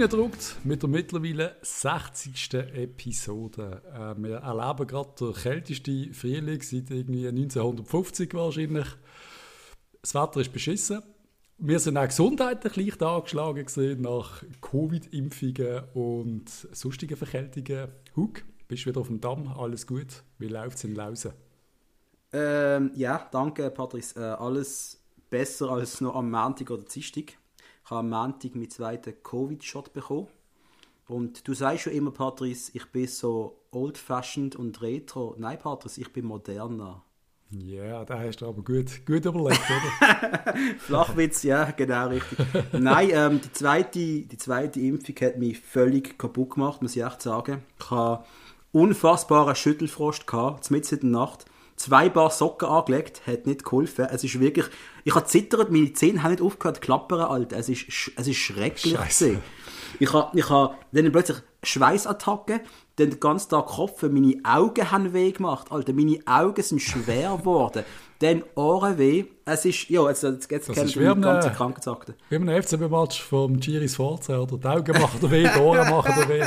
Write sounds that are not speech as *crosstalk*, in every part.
reindruckt mit der mittlerweile 60. Episode. Äh, wir erleben gerade den kältesten Frühling seit irgendwie 1950 wahrscheinlich. Das Wetter ist beschissen. Wir sind auch gesundheitlich leicht angeschlagen gesehen nach Covid-Impfungen und sonstigen Verkältungen. Hug, bist du wieder auf dem Damm? Alles gut? Wie läuft es in Lausen? Ähm, ja, danke Patrice. Äh, alles besser als noch am Montag oder Dienstag. Ich habe am Montag meinen zweiten Covid-Shot bekommen. Und du sagst schon immer, Patrice, ich bin so old-fashioned und retro. Nein, Patrice, ich bin moderner. Ja, yeah, da hast du aber gut, gut überlegt, oder? *laughs* Flachwitz, ja, genau richtig. Nein, ähm, die, zweite, die zweite Impfung hat mich völlig kaputt gemacht, muss ich echt sagen. Ich hatte unfassbaren Schüttelfrost, gehabt, mitten in der Nacht zwei Paar Socken angelegt, hat nicht geholfen. Es ist wirklich, ich habe zittert, meine Zähne haben nicht aufgehört zu klappern, Alter. Es ist, es ist schrecklich Scheiße. Ich habe, ich habe dann plötzlich Schweißattacken, dann den ganzen Tag Kopf, meine Augen haben weh gemacht, Alter. Meine Augen sind schwer geworden. dann Ohrenweh. Es ist, ja, jetzt, jetzt, jetzt kennt ihr die ganze Krankheitsakte. Wie ein FCB-Match vom Giris Forza, oder? Die Augen machen weh, die Ohren machen weh.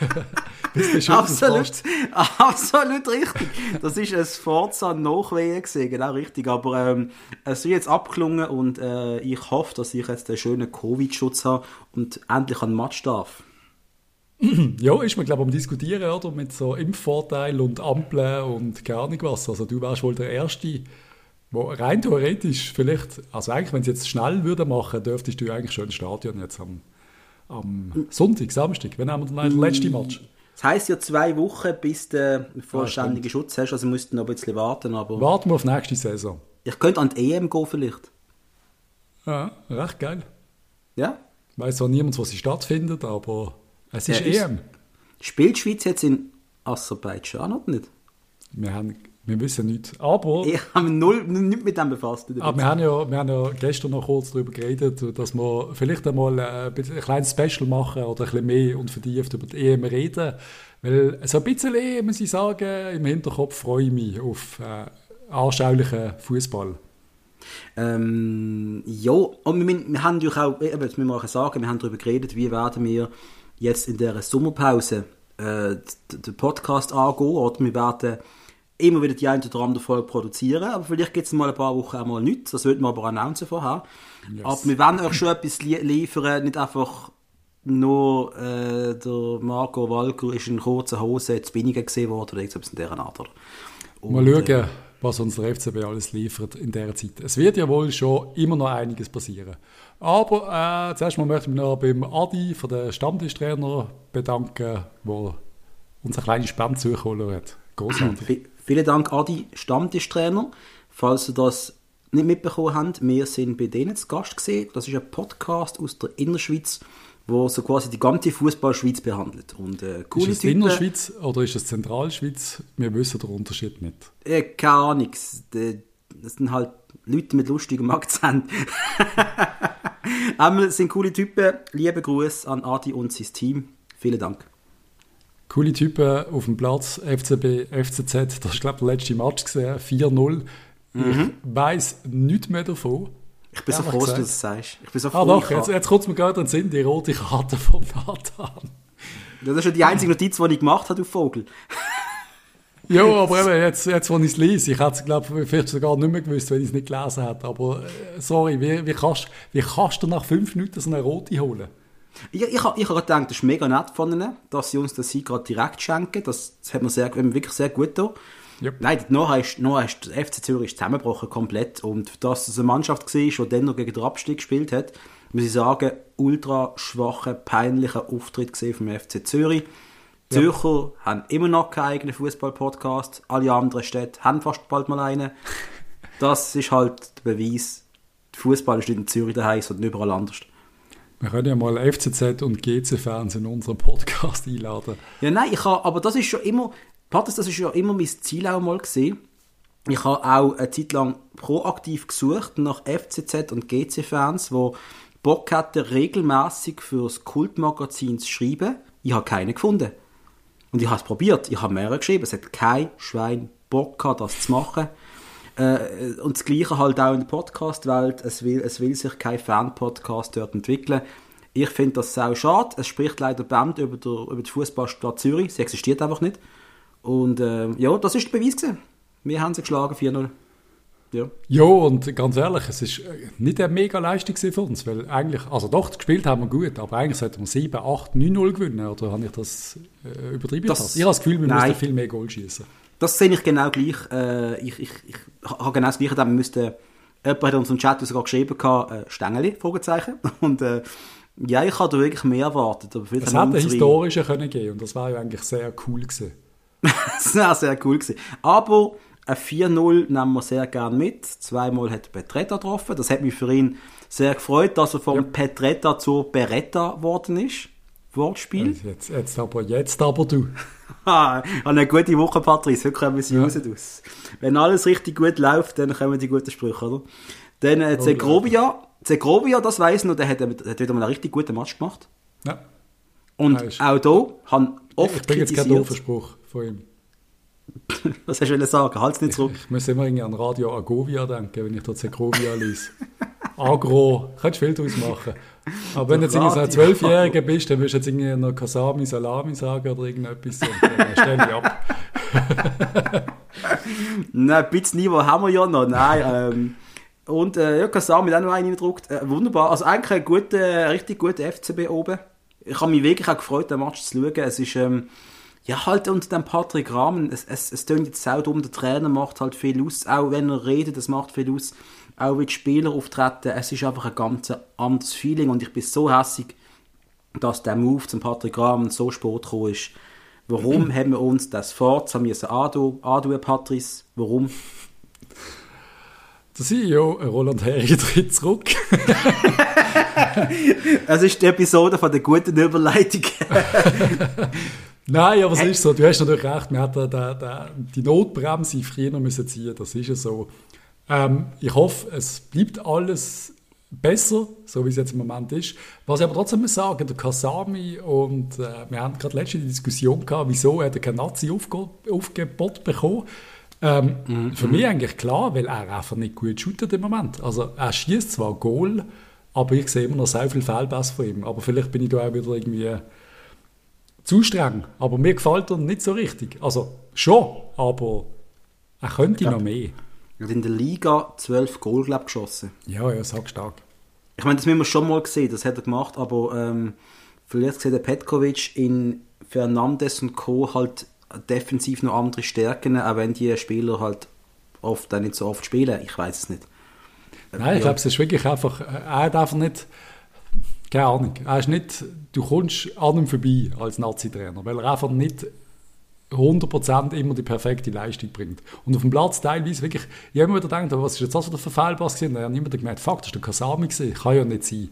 *laughs* absolut, *laughs* absolut richtig. Das ist ein Forza Nachwehen gesehen, genau richtig. Aber ähm, es ist jetzt abgelungen und äh, ich hoffe, dass ich jetzt einen schönen Covid-Schutz habe und endlich an den Match darf. *clears throat* Ja, ist man glaube ich am diskutieren, oder? Mit so Impfvorteil und Ampeln und keine Ahnung was. Also du wärst wohl der Erste, wo rein theoretisch vielleicht, also eigentlich, wenn sie jetzt schnell würde machen, dürftest du eigentlich schon ins Stadion jetzt am, am Sonntag, Samstag. Wann haben wir den letzten Match? Das heisst ja zwei Wochen, bis du vollständigen ah, Schutz hast, also musst du noch ein bisschen warten. Aber Warten wir auf nächste Saison. Ich könnte an die EM gehen vielleicht. Ja, recht geil. Ja? Ich weiss zwar niemand, wo sie stattfindet, aber es ist ja, EM. Ist, spielt die Schweiz jetzt in Aserbaidschan oder nicht? Wir haben wir wissen nicht. Aber. Ich habe mich null, nicht mit dem befasst. Aber wir haben, ja, wir haben ja gestern noch kurz darüber geredet, dass wir vielleicht einmal äh, ein, ein kleines Special machen oder ein bisschen mehr und vertieft über die EM reden. Weil so ein bisschen, muss ich sagen, im Hinterkopf freue ich mich auf äh, anschaulichen Fußball. Ähm, ja, und wir, wir haben natürlich auch, eben, das müssen wir auch sagen, wir haben darüber geredet, wie werden wir jetzt in der Sommerpause äh, den Podcast angehen. Oder wir werden immer wieder die eine oder andere Folge produzieren, aber vielleicht gibt es mal ein paar Wochen auch mal nichts, das wird man aber announcen vorher. Yes. Aber wir wollen euch schon etwas li liefern, nicht einfach nur äh, der Marco Walker ist in kurzer Hose zu Binnigen gesehen worden oder irgendwas in dieser Art. Und, mal schauen, äh, was uns der FCB alles liefert in dieser Zeit. Es wird ja wohl schon immer noch einiges passieren. Aber äh, zuerst mal möchte ich mich noch beim Adi, von der Stammtischtrainer, bedanken, der uns eine kleine Spende zugeholt hat. Großartig. Vielen Dank, Adi, Stammtischtrainer. Falls ihr das nicht mitbekommen habt, wir sind bei denen zu Gast gesehen. Das ist ein Podcast aus der Innerschweiz, wo so quasi die ganze Fußballschweiz behandelt. Und, äh, coole ist es Typen, Innerschweiz oder ist es Zentralschweiz? Wir wissen den Unterschied nicht. Äh, keine Ahnung. Das sind halt Leute mit lustigem Akzent. *laughs* Aber sind coole Typen. Liebe Grüße an Adi und sein Team. Vielen Dank coole Typen auf dem Platz, FCB, FCZ, das ist glaube ich der letzte Match gesehen, 4-0. Mhm. Ich weiss nichts mehr davon. Ich bin so froh, dass du das sagst. Ich bin so ah, froh. Ah doch, jetzt, jetzt kommt es mir gerade in den Sinn, die rote Karte vom Nathan. Das ist ja die einzige Notiz, die ich gemacht habe, du Vogel. *laughs* ja, aber eben, jetzt, jetzt wo ich es lese, ich hätte es, glaube ich, vielleicht sogar nicht mehr gewusst, wenn ich es nicht gelesen hätte. Aber, äh, sorry, wie, wie, kannst, wie kannst du nach fünf Minuten so eine rote holen? Ich, ich, ich habe gedacht, das ist mega nett von ihnen, dass sie uns das Sieg gerade direkt schenken. Das, das hat mir sehr, wirklich sehr gut getan. Yep. Nein, nachher ist, nachher ist der FC Zürich zusammengebrochen komplett. Und dass es eine Mannschaft war, die dann noch gegen den Abstieg gespielt hat, muss ich sagen, ultra schwacher, peinlicher Auftritt vom FC Zürich. Die Zürcher ja. haben immer noch keinen eigenen Fußball-Podcast. Alle anderen Städte haben fast bald mal einen. *laughs* Das ist halt der Beweis, Fußball ist nicht in Zürich daheim, sondern überall anders. Wir können ja mal FCZ und GC-Fans in unseren Podcast *laughs* einladen. Ja, nein, ich habe, aber das ist schon immer, Patrick, das ist ja immer mein Ziel auch mal gesehen. Ich habe auch eine Zeit lang proaktiv gesucht nach FCZ und GC-Fans, die Bock hatten, regelmäßig fürs Kultmagazin zu schreiben. Ich habe keine gefunden. Und ich habe es probiert. Ich habe mehrere geschrieben. Es hat kein Schwein Bock gehabt, das zu machen. Äh, und das Gleiche halt auch in der Podcast-Welt. Es will, es will sich kein Fan-Podcast dort entwickeln. Ich finde das sau schade. Es spricht leider Band über, der, über die Fußballstadt Zürich. Sie existiert einfach nicht. Und äh, ja, das ist der Beweis gewesen. Wir haben sie geschlagen, 4-0. Ja. ja, und ganz ehrlich, es ist äh, nicht eine mega Leistung für uns, weil eigentlich, also doch, gespielt haben wir gut, aber eigentlich sollten wir 7, 8, 9-0 gewinnen, oder habe ich das äh, übertrieben? Das, ich habe das Gefühl, wir nein. müssen viel mehr Goal schießen. Das sehe ich genau gleich. Äh, ich, ich, ich habe genau das Gleiche, wir müssten, jemand hat uns im Chat sogar geschrieben, äh, Stängeli, Fragezeichen, *laughs* und äh, ja, ich habe da wirklich mehr erwartet. Aber es hätte einen historischen können geben und das war ja eigentlich sehr cool gewesen. *laughs* das wäre sehr cool gewesen. Aber ein 4-0 nehmen wir sehr gerne mit. Zweimal hat Petretta getroffen. Das hat mich für ihn sehr gefreut, dass er vom ja. Petretta zur Beretta geworden ist. Wortspiel. Jetzt, jetzt aber, jetzt aber du. *laughs* eine gute Woche, Patrice. Heute kommen sie ja. raus. Aus. Wenn alles richtig gut läuft, dann kommen die guten Sprüche, oder? Dann äh, Zegrovia. Zegrovia, das weiss noch, der hat, der hat wieder mal einen richtig guten Match gemacht. Ja. Und auch hier haben oft Ich bringe jetzt keinen Spruch von ihm. *laughs* Was hast du sagen? Halt es nicht zurück. Ich, ich muss immer irgendwie an Radio Agovia denken, wenn ich dort Segrovia lese. Agro, kannst du viel daraus machen. Aber wenn du jetzt irgendwie so ein Zwölfjähriger bist, dann wirst du jetzt irgendwie noch Kasami Salami sagen oder irgendetwas. Und dann stelle ich ab. *laughs* Nein, ein bisschen Niveau haben wir ja noch. Nein, ähm, und äh, ja, Kasami hat auch noch einen reingedruckt. Äh, wunderbar. Also eigentlich ein guter, richtig guter FCB oben. Ich habe mich wirklich auch gefreut, den Match zu schauen. Es ist... Ähm, ja, halt unter dem Patrick Rahmen, es, es, es tönt jetzt auch dumm, der Trainer macht halt viel aus, auch wenn er redet, das macht viel aus, auch wie die Spieler auftreten, es ist einfach ein ganz anderes Feeling und ich bin so hässig, dass der Move zum Patrick Rahmen so spät gekommen ist. Warum *clears throat* haben wir uns das Forza müssen antun, Patrice? Warum? Der CEO Roland Herri *laughs* tritt zurück. *laughs* Es ist die Episode von der guten Überleitung. *laughs* Nein, aber es ist so, du hast natürlich recht, da, da, die Notbremse früher müssen ziehen, das ist ja so. Ähm, ich hoffe, es bleibt alles besser, so wie es jetzt im Moment ist. Was ich aber trotzdem muss sagen, der Kasami und äh, wir haben gerade letzte Diskussion gehabt, wieso er kein Nazi-Aufgebot bekommen ähm, mhm. Für mich eigentlich klar, weil er einfach nicht gut shootet im Moment. Also er schießt zwar Goal, aber ich sehe immer noch sehr viel Fehlpass von ihm. Aber vielleicht bin ich da auch wieder irgendwie zu streng. Aber mir gefällt er nicht so richtig. Also schon, aber er könnte ja. noch mehr. Hat in der Liga 12 Goal glaub, geschossen. Ja, ja, sag stark. Ich meine, das müssen wir schon mal gesehen, das hat er gemacht, aber ähm, vielleicht sieht der Petkovic in Fernandes und Co. halt defensiv noch andere Stärken, auch wenn die Spieler halt oft auch nicht so oft spielen. Ich weiß es nicht. Nein, ich glaube, es ist wirklich einfach, er hat einfach nicht keine Ahnung. Er ist nicht, du kommst an ihm vorbei als Nazi-Trainer, weil er einfach nicht 100% immer die perfekte Leistung bringt. Und auf dem Platz teilweise wirklich, ich habe immer wieder gedacht, was ist jetzt das für der Verfehlpass gewesen? Ich habe immer gemerkt, fuck, das ist der Kasami gewesen. Kann ja nicht sein.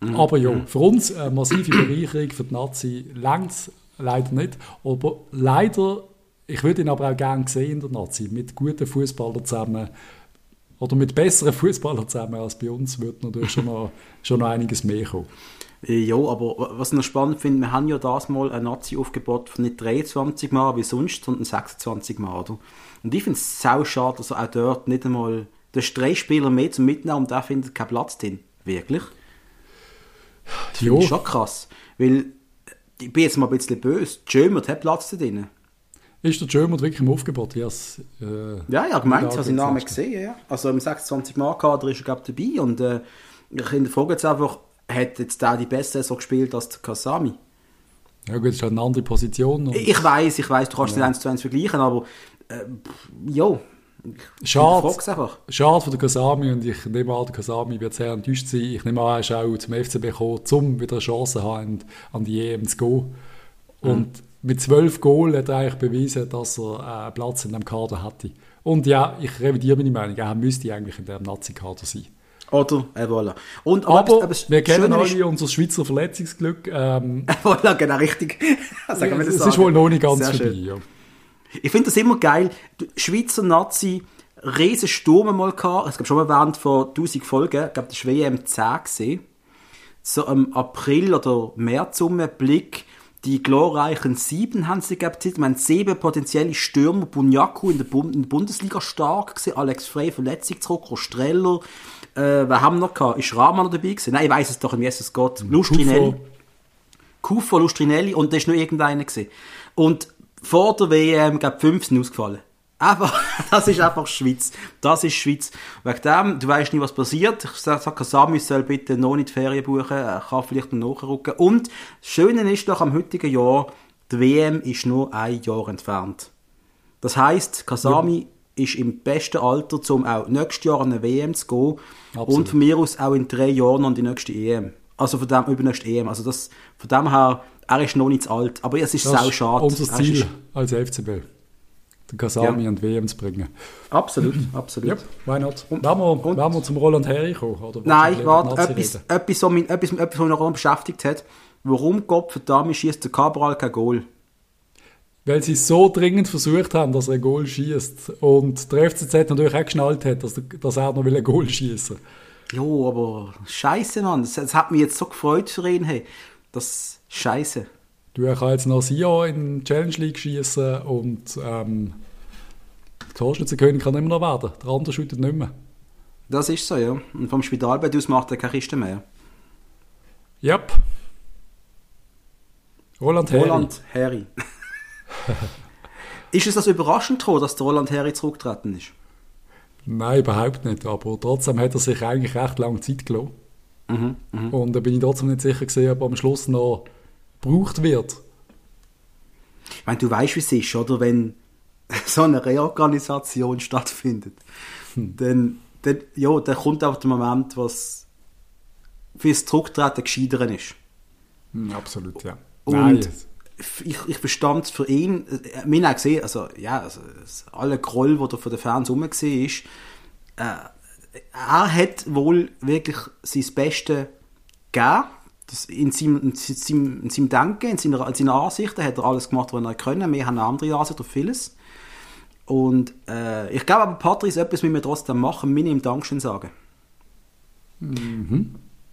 Mhm. Aber ja, für uns eine massive Bereicherung für die Nazi längt leider nicht. Aber leider, ich würde ihn aber auch gerne sehen in der Nazi, mit guten Fußballern zusammen, oder mit besseren Fußballern zusammen als bei uns, wird natürlich schon noch, schon noch einiges mehr kommen. Ja, aber was ich noch spannend finde, wir haben ja das mal ein Nazi-Aufgebot von nicht 23 Mal wie sonst, sondern 26 Mal. Oder? Und ich finde es sau schade, dass er auch dort nicht einmal, du hast drei Spieler mehr zum Mitnehmen und der findet keinen Platz drin. Wirklich? Das finde ich schon krass. Weil, ich bin jetzt mal ein bisschen böse, Jömert hat Platz da drin. Ist der German wirklich im Aufgebot? äh, ja, ja, gemeint, ich habe seinen Namen gesehen. Ja. Also im 26-Mann-Kader ist er glaube dabei und äh, ich frage jetzt einfach, hat jetzt der die beste Saison gespielt als der Kasami? Ja gut, das ist halt eine andere Position. Ich weiß, ich weiß, du kannst ja. nicht eins zu eins vergleichen, aber äh, ja. Schade, schade für den Kasami und ich nehme an, der Kasami wird sehr enttäuscht sein. Ich nehme an, er ist auch zum FCB gekommen, um wieder eine Chance zu haben, an die EM zu gehen. Und mhm mit zwölf Goal hat er eigentlich bewiesen, dass er einen Platz in dem Kader hatte. Und ja, ich revidiere meine Meinung, er müsste eigentlich in dem Nazi-Kader sein. Oder, äh, voilà. Und, aber, aber, aber wir kennen alle ist, unser Schweizer Verletzungsglück. Ähm, *laughs* voilà, genau, richtig. *laughs* Sagen wir das es ist wohl noch nicht ganz Sehr vorbei. Ja. Ich finde das immer geil. Schweizer Nazi, riesen Sturm mal gehabt. Es gab schon mal während von 1000 Folgen, ich glaube, das war WM 10 gesehen. So im April oder März um Blick die glorreichen Sieben haben sie gehabt. Ich meine, sieben potenzielle Stürmer. Bunyaku in der, Bundesliga stark gewesen. Alex Frey verletzlich zurück. Streller. Äh, wer haben wir noch gehabt? Ist Rahman noch dabei gewesen? Nein, ich weiß es doch, wie es geht. Lustrinelli. Kufo. Lustrinelli und da ist nur irgendeiner gewesen. Und vor der WM, glaube fünf sind ausgefallen. Aber, *laughs* das ist einfach Schweiz. Das ist Schweiz. Wegen dem, du weißt nie, was passiert. Ich sage, sag, Sami soll bitte noch nicht Ferien buchen, er kann vielleicht noch nachrücken. Und das Schöne ist doch am heutigen Jahr, die WM ist nur ein Jahr entfernt. Das heisst, Kasami ist im besten Alter, um auch nächstes Jahr an eine WM zu gehen. Absolut. Und von mir aus auch in drei Jahren an die nächste EM. Also von dem, übernächste EM. Also das, von dem her, er ist noch nicht zu alt. Aber es ist Das sau ist schade. unser Er Ziel ist- als FCB. Den Kasami Ja. an die WM zu bringen. Absolut, absolut. Ja, why not? Wollen wir, wollen wir zum Roland Herri kommen? Oder Nein, warte, etwas, was mich, etwas, etwas, was mich noch beschäftigt hat. Warum Gott verdammt schießt der Cabral kein Goal? Weil sie so dringend versucht haben, dass er ein Goal schießt. Und der FCZ natürlich auch geschnallt hat, dass, dass er noch will ein Goal schießen Jo, aber Scheiße, Mann. Das, das hat mich jetzt so gefreut für ihn. Hey. Das Scheiße. Du er kann jetzt noch Sion in die Challenge League schießen und ähm, Torschützenkönig kann immer noch werden. Der andere schüttet nicht mehr. Das ist so, ja. Und vom Spitalbett aus macht er keine Kiste mehr. Yep. Roland Herri. Roland Herri. *laughs* ist es das überraschend, gekommen, dass der Roland Herri zurückgetreten ist? Nein, überhaupt nicht. Aber trotzdem hat er sich eigentlich recht lange Zeit gelassen. Mhm, Und da bin ich trotzdem nicht sicher gesehen, ob er am Schluss noch gebraucht wird. Ich meine, du weißt, wie es ist, oder? Wenn *laughs* so eine Reorganisation stattfindet, dann, dann, ja, dann kommt auch der Moment, was fürs Zurücktreten gescheitert ist. Hm, absolut, ja. Und Nein, ich, ich verstand es für ihn, äh, wir haben auch gesehen, also, ja, also, alle Groll, die da von den Fans rum war, ist, äh, er hat wohl wirklich sein Bestes gegeben. Das in, seinem, in, seinem, in seinem Denken, in seiner, in seiner Ansichten hat er alles gemacht, was er können. Wir haben eine andere Ansicht auf vieles. Und äh, ich glaube aber, Patrice, etwas müssen wir trotzdem machen, wir ihm Dankeschön sagen.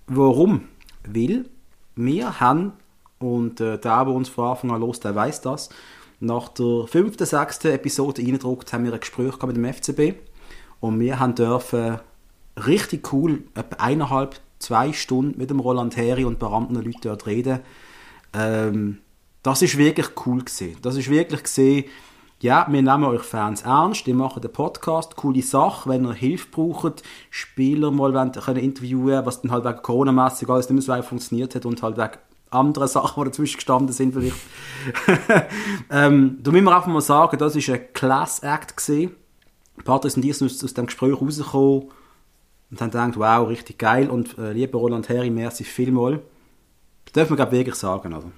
Warum? Weil wir haben, und äh, der, der uns von Anfang an los, der weiß das, nach der fünften, sechsten Episode reingedruckt, haben wir ein Gespräch mit dem FCB und wir haben dürfen richtig cool, etwa eineinhalb, zwei Stunden mit dem Roland Heri und anderen Leuten dort reden. Ähm, das ist wirklich cool gesehen. Das ist wirklich gesehen, ja, wir nehmen euch Fans ernst, wir machen den Podcast, coole Sache, wenn ihr Hilfe braucht, Spieler mal wollen, können interviewen, was dann halt wegen Corona-mässig alles nicht mehr so funktioniert hat und halt wegen anderen Sachen, die dazwischen gestanden sind vielleicht. *laughs* ähm, da müssen wir einfach mal sagen, das ist ein Class-Act gesehen. Patrice und ich sind aus, dem Gespräch rausgekommen und haben gedacht, wow, richtig geil und äh, lieber Roland Heri, merci vielmal. Das dürfen wir, glaube ich, wirklich sagen, oder?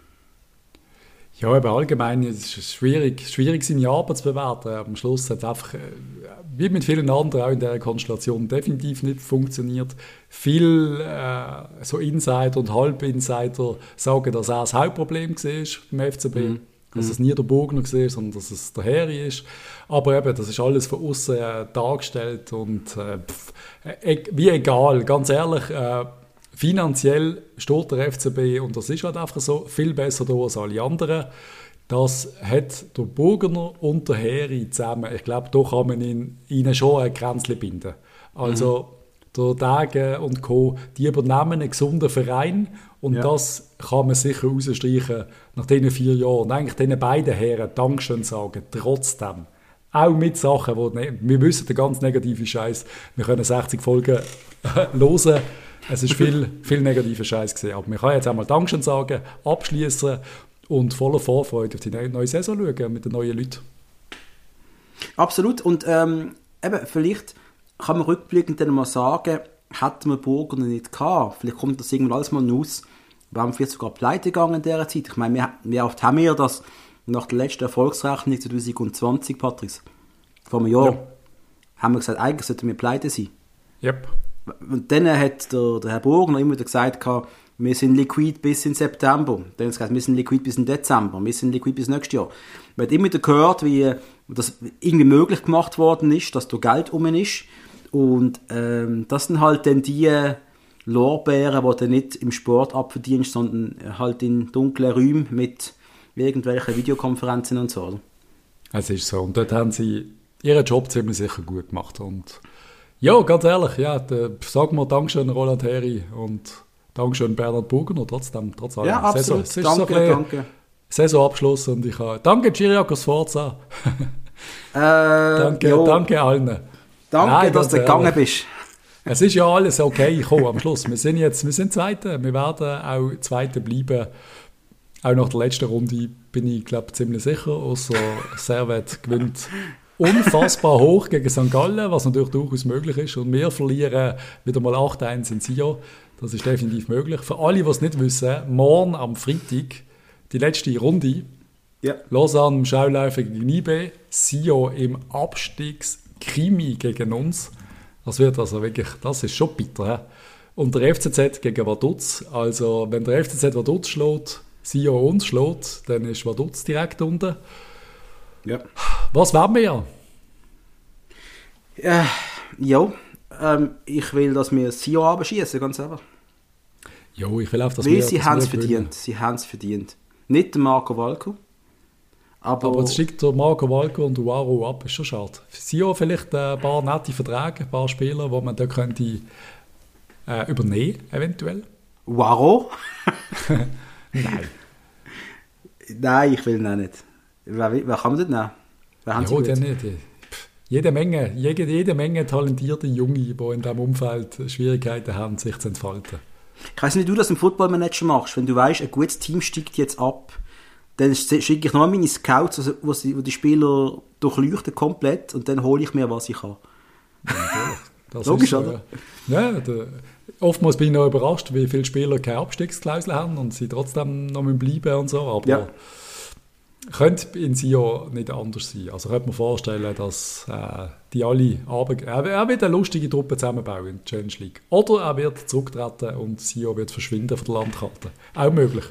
Ja, aber allgemein ist es schwierig, schwierig seine Arbeit zu bewerten. Am Schluss hat es einfach, äh, wie mit vielen anderen auch in der Konstellation, definitiv nicht funktioniert. Viel äh, so Insider und Halbinsider sagen, dass er das Hauptproblem war beim FCB. Dass es nie der Bogner war, sondern dass es der Heri ist. Aber eben, das ist alles von außen äh, dargestellt und äh, pff, äh, wie egal, ganz ehrlich, äh, finanziell steht der FCB, und das ist halt einfach so, viel besser da als alle anderen. Das hat der Burgener und der Heri zusammen, ich glaube, da kann man ihn, ihnen schon ein Grenzchen binden. Also der Dage und Co., die übernehmen einen gesunden Verein und Ja. das kann man sicher rausstreichen nach diesen vier Jahren. Und eigentlich diesen beiden Herren Dankeschön sagen, trotzdem. Auch mit Sachen, wo ne, wir wissen, der ganz negative Scheiß. Wir können 60 Folgen hören. Es ist *laughs* viel, viel negativer Scheiß gesehen. Aber wir können jetzt einmal Dankeschön sagen, abschließen und voller Vorfreude auf die neue, Saison schauen mit den neuen Leuten. Absolut. Und ähm, eben, vielleicht kann man rückblickend dann mal sagen, hätten wir Burger nicht gehabt, vielleicht kommt das irgendwann alles mal raus, wir vielleicht sogar pleite gegangen in dieser Zeit. Ich meine, wir, oft haben wir das nach der letzten Erfolgsrechnung 2020, Patrice, vor einem Jahr, Ja. haben wir gesagt, eigentlich sollten wir pleite sein. Yep. Und dann hat der, der Herr Burgner immer wieder gesagt, gehabt, wir sind liquid bis in September. Dann gesagt, wir sind liquid bis in Dezember. Wir sind liquid bis nächstes Jahr. Man hat immer gehört, wie das irgendwie möglich gemacht worden ist, dass da Geld um ist. Und ähm, das sind halt dann die Lorbeeren, die du nicht im Sport abverdienst, sondern halt in dunklen Räumen mit irgendwelchen Videokonferenzen und so. Es ist so. Und dort haben sie ihren Job ziemlich sicher gut gemacht. Und Ja, ganz ehrlich, ja, der, sag mal Dankeschön Roland Heri und Dankeschön Bernhard Bugner, trotzdem, trotz allem. Ja, absolut. Saison, danke, so danke. Saisonabschluss und ich habe, danke Giriakos Forza, *laughs* Äh, danke, jo, danke allen. danke Nein, dass du gegangen bist. Es ist ja alles okay gekommen am Schluss. Wir sind jetzt, wir sind Zweite, wir werden auch Zweite bleiben. Auch nach der letzten Runde bin ich, glaube ziemlich sicher, außer Servet gewinnt unfassbar *laughs* hoch gegen St. Gallen, was natürlich durchaus möglich ist. Und wir verlieren wieder mal 8-1 in Sion. Das ist definitiv möglich. Für alle, die es nicht wissen, morgen am Freitag die letzte Runde. Ja. Lausanne im Schauläufer gegen IB, Sion im Abstiegskrimi gegen uns. Das wird also wirklich, das ist schon bitter. He? Und der FCZ gegen Vaduz. Also, wenn der FCZ Vaduz schlägt, Sion uns schlägt, dann ist Vaduz direkt unten. Ja. Was werden wir ja? Ja, ähm, ich will, dass wir Sion abschießen, ganz einfach. Jo, ich will auch, dass Weil wir sie haben es verdient. Sie haben es verdient. Nicht der Marco Valco. Aber, Aber jetzt steigt der Marco Walco und Uaro ab, ist schon schade. Sion vielleicht ein paar nette Verträge, ein paar Spieler, die man da könnte äh, übernehmen, eventuell. Waro? *laughs* *laughs* Nein. Nein, ich will ihn auch nicht. Wer, wer kann man das nehmen? Wer haben sie Ja, gut? der nicht. Jede Menge, jede, jede Menge talentierte Junge, die in diesem Umfeld Schwierigkeiten haben, sich zu entfalten. Ich weiß nicht, wie du das im Footballmanager machst. Wenn du weißt, ein gutes Team steigt jetzt ab, dann schicke ich noch meine Scouts, also, wo, sie, wo die Spieler durchleuchten komplett und dann hole ich mir, was ich habe. Das *laughs* Logisch, ist so, oder? Ja, ja der, oftmals bin ich noch überrascht, wie viele Spieler keine Abstiegsklausel haben und sie trotzdem noch bleiben und so. Aber Ja. Könnte in Sion nicht anders sein. Also könnte man vorstellen, dass äh, die alle er, er wird eine lustige Truppe zusammenbauen in der Challenge League. Oder er wird zurücktreten und Sion wird verschwinden von der Landkarte. Auch möglich.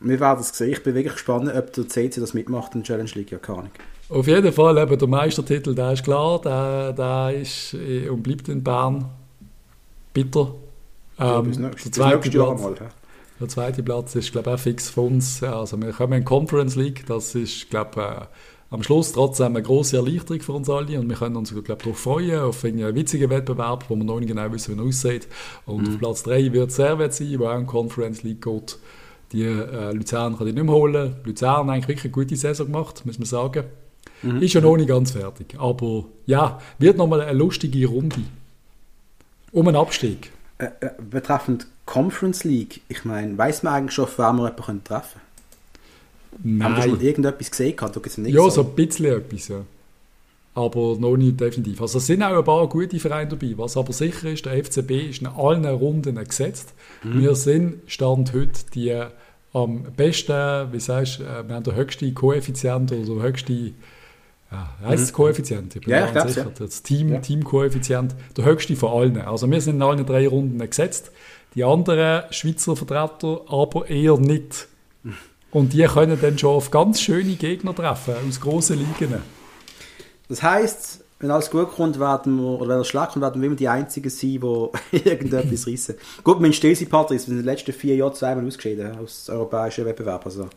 Wir werden es sehen. Ich bin wirklich gespannt, ob der CC das mitmacht in der Challenge League. Ja, keine Ahnung. Auf jeden Fall, eben der Meistertitel, der ist klar, der, der ist äh, und bleibt in Bern. Bitter. Ähm, bis der, nächstes- bis nächstes Jahr mal. hä? Der zweite Platz ist, glaube ich, auch fix für uns. Also wir kommen in die Conference League, das ist, glaube ich, äh, am Schluss trotzdem eine große Erleichterung für uns alle und wir können uns, glaube ich, darauf freuen, auf einen witzigen Wettbewerb, wo wir noch nicht genau wissen, wie er aussieht. Und auf Platz 3 wird Servet sein, wo auch in die Conference League geht. Die äh, Luzern kann ich nicht mehr holen. Luzern hat eigentlich wirklich eine gute Saison gemacht, muss man sagen. Ist ja noch nicht ganz fertig. Aber ja, wird nochmal eine lustige Runde. Um einen Abstieg. Äh, äh, betreffend Conference League, ich meine, weiß man eigentlich schon, auf wen wir jemanden treffen können? Haben wir schon Nein. irgendetwas gesehen? gehabt? Ja, so ein bisschen etwas, ja. Aber noch nicht definitiv. Also es sind auch ein paar gute Vereine dabei. Was aber sicher ist, der FCB ist in allen Runden gesetzt. Wir sind Stand heute die am besten, wie sagst du, äh, wir haben den höchsten Koeffizient oder den höchsten, ja, heißt es Koeffizient? Ich bin Ja, ich sicher. ja. Das Team, Ja. Teamkoeffizient, der höchste von allen. Also wir sind in allen drei Runden gesetzt. Die anderen Schweizer Vertreter aber eher nicht. Und die können dann schon auf ganz schöne Gegner treffen, aus grossen Ligen. Das heisst, wenn alles gut kommt, werden wir, oder wenn es schlecht kommt, werden wir immer die Einzigen sein, die *laughs* irgendetwas reissen. Gut, mein Stesi-Partner ist in den letzten vier Jahren zweimal ausgeschieden aus europäischen Wettbewerb. Also,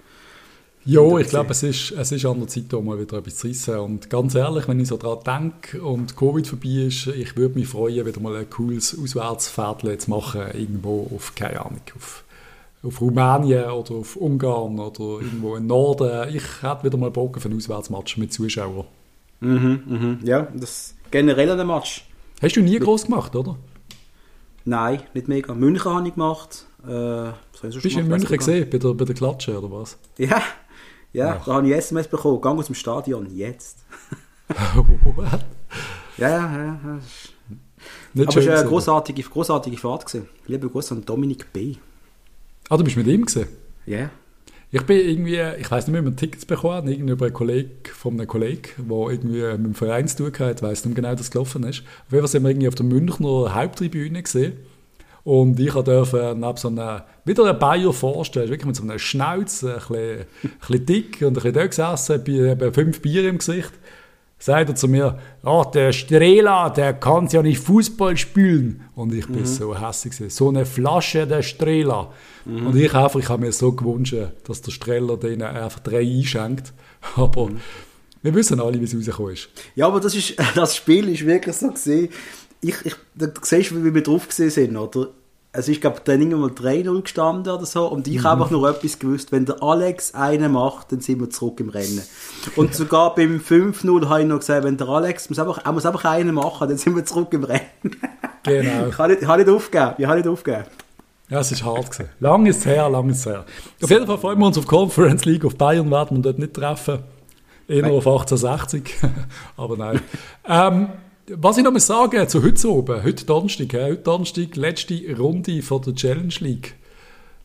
Ja, ich glaube, es ist, es ist an der Zeit, um mal wieder etwas zu reissen. Und ganz ehrlich, wenn ich so daran denke und Covid vorbei ist, ich würde mich freuen, wieder mal ein cooles Auswärtsfährtchen zu machen, irgendwo auf, keine Ahnung, auf, auf Rumänien oder auf Ungarn oder irgendwo im Norden. Ich hätte wieder mal Bock auf einen Auswärtsmatch mit Zuschauern. mhm, mhm. Ja, das generell an Match. Hast du nie groß gemacht, oder? Nein, nicht mega. München habe ich gemacht. Äh, Bist du in? München gesehen, bei der, bei der Klatsche oder was? Ja, ja, Ach. da habe ich SMS bekommen. Gang aus dem Stadion, jetzt. *laughs* Ja, ja, ja. ja. Nicht Aber es war eine großartige, großartige Fahrt. Gewesen. Liebe Grüße an Dominik B. Ah, du bist mit ihm gesehen? Ja. Ich bin irgendwie, ich weiß nicht mehr, ob wir Tickets bekommen haben, irgendwie über einen Kollegen von einem Kollegen, der irgendwie mit dem Verein zu tun hat, weiss nicht mehr genau, dass es gelaufen ist. Auf jeden Fall sind wir irgendwie auf der Münchner Haupttribüne gesehen. Und ich durfte neben so einem, wieder einen Bayer vorstellen, wirklich mit so einem Schnauz, ein bisschen, ein bisschen dick und ein bisschen dort gesessen, bei fünf Bier im Gesicht. Sagt er zu mir, ah, der Strela, der kann ja nicht Fußball spielen. Und ich bin so hässlich. So eine Flasche der Strela. Und ich einfach, ich habe mir so gewünscht, dass der Streller denen einfach drei einschenkt. *laughs* Aber Wir wissen alle, wie es rausgekommen ist. Ja, aber das, ist, *laughs* das Spiel ist wirklich so gesehen. Ich, ich, da siehst du, wie wir drauf gesehen sind, oder? Es ist, glaube ich, dann irgendwann mal 3-0 gestanden oder so. Und ich mhm. habe einfach nur etwas gewusst, wenn der Alex einen macht, dann sind wir zurück im Rennen. Und sogar beim 5-0 habe ich noch gesagt, wenn der Alex muss einfach, er muss einfach einen machen, dann sind wir zurück im Rennen. Genau. ich habe nicht, ich habe nicht aufgegeben. Ich habe nicht aufgegeben. Ja, es ist hart gewesen. Lang ist es her, lang ist her. Auf jeden Fall freuen wir uns auf Conference League. Auf Bayern werden wir dort nicht treffen. Eher auf 1860. *laughs* Aber nein. ähm, was ich noch mal sagen zu heute oben, heute Donnerstag, heute Donnerstag, letzte Runde von der Challenge League.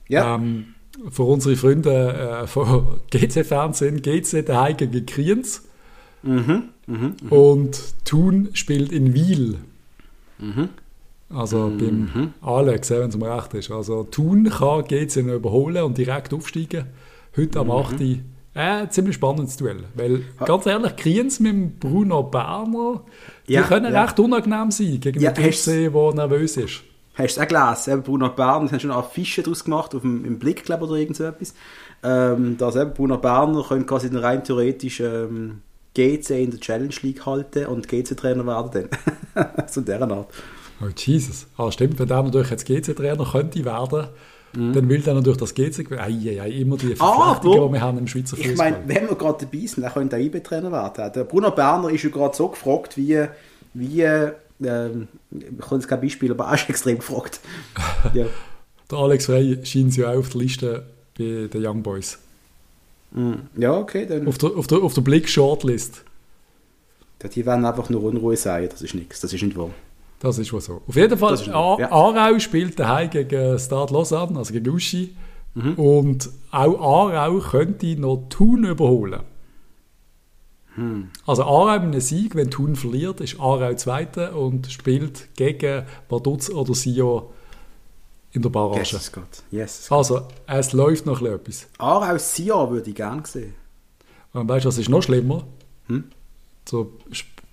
Ja. Ähm, für unsere Freunde äh, von *laughs* GC Fernsehen, GC daheim gegen Kriens. Mhm, mh, mh. Und Thun spielt in Wiel. Mhm. Also mhm. beim Alex, wenn es mir recht ist. Also Thun kann GC noch überholen und direkt aufsteigen. Heute am mhm. 8. Äh, ein ziemlich spannendes Duell. Weil, ganz ehrlich, Kriens mit Bruno Berner, die ja, können ja. recht unangenehm sein gegen ja, den FC, der nervös ist. Hast du es auch gelesen? Bruno Berner, das haben schon eine Fische daraus gemacht, auf dem, im Blick, glaube oder irgend so etwas. Ähm, dass eben Bruno Berner können quasi rein theoretisch ähm, GC in der Challenge League halten und GC-Trainer werden dann. *laughs* so in dieser Art. Oh Jesus. Ah, stimmt, wenn der natürlich jetzt GC-Trainer könnte werden, mhm. dann will er natürlich das GC ei, ei, immer die Verflechtungen, ah, die wir haben im Schweizer Fußball. Ich meine, wenn wir gerade dabei sind, dann könnte er IB-Trainer werden. Der Bruno Berner ist ja gerade so gefragt, wie, wie ähm, ich kann jetzt kein Beispiel, aber auch schon extrem gefragt. *laughs* ja. der Alex Frey scheint ja auch auf der Liste bei den Young Boys. Mhm. Ja, okay. Dann. Auf der, auf der, auf der Blick-Shortlist. Die werden einfach nur Unruhe sein, das ist nichts, das ist nicht wahr. Das ist wohl so. Auf jeden Fall, ja. Aarau spielt daheim gegen Stade Lausanne, also gegen Uschi. Mhm. Und auch Aarau könnte noch Thun überholen. Hm. Also Aarau mit einem Sieg, wenn Thun verliert, ist Aarau Zweiter und spielt gegen Vaduz oder Sio in der Barrage. Yes, Gott. Yes, also, es läuft noch etwas. Aarau Sio würde ich gerne sehen. Und weißt du, was ist noch schlimmer? Hm? So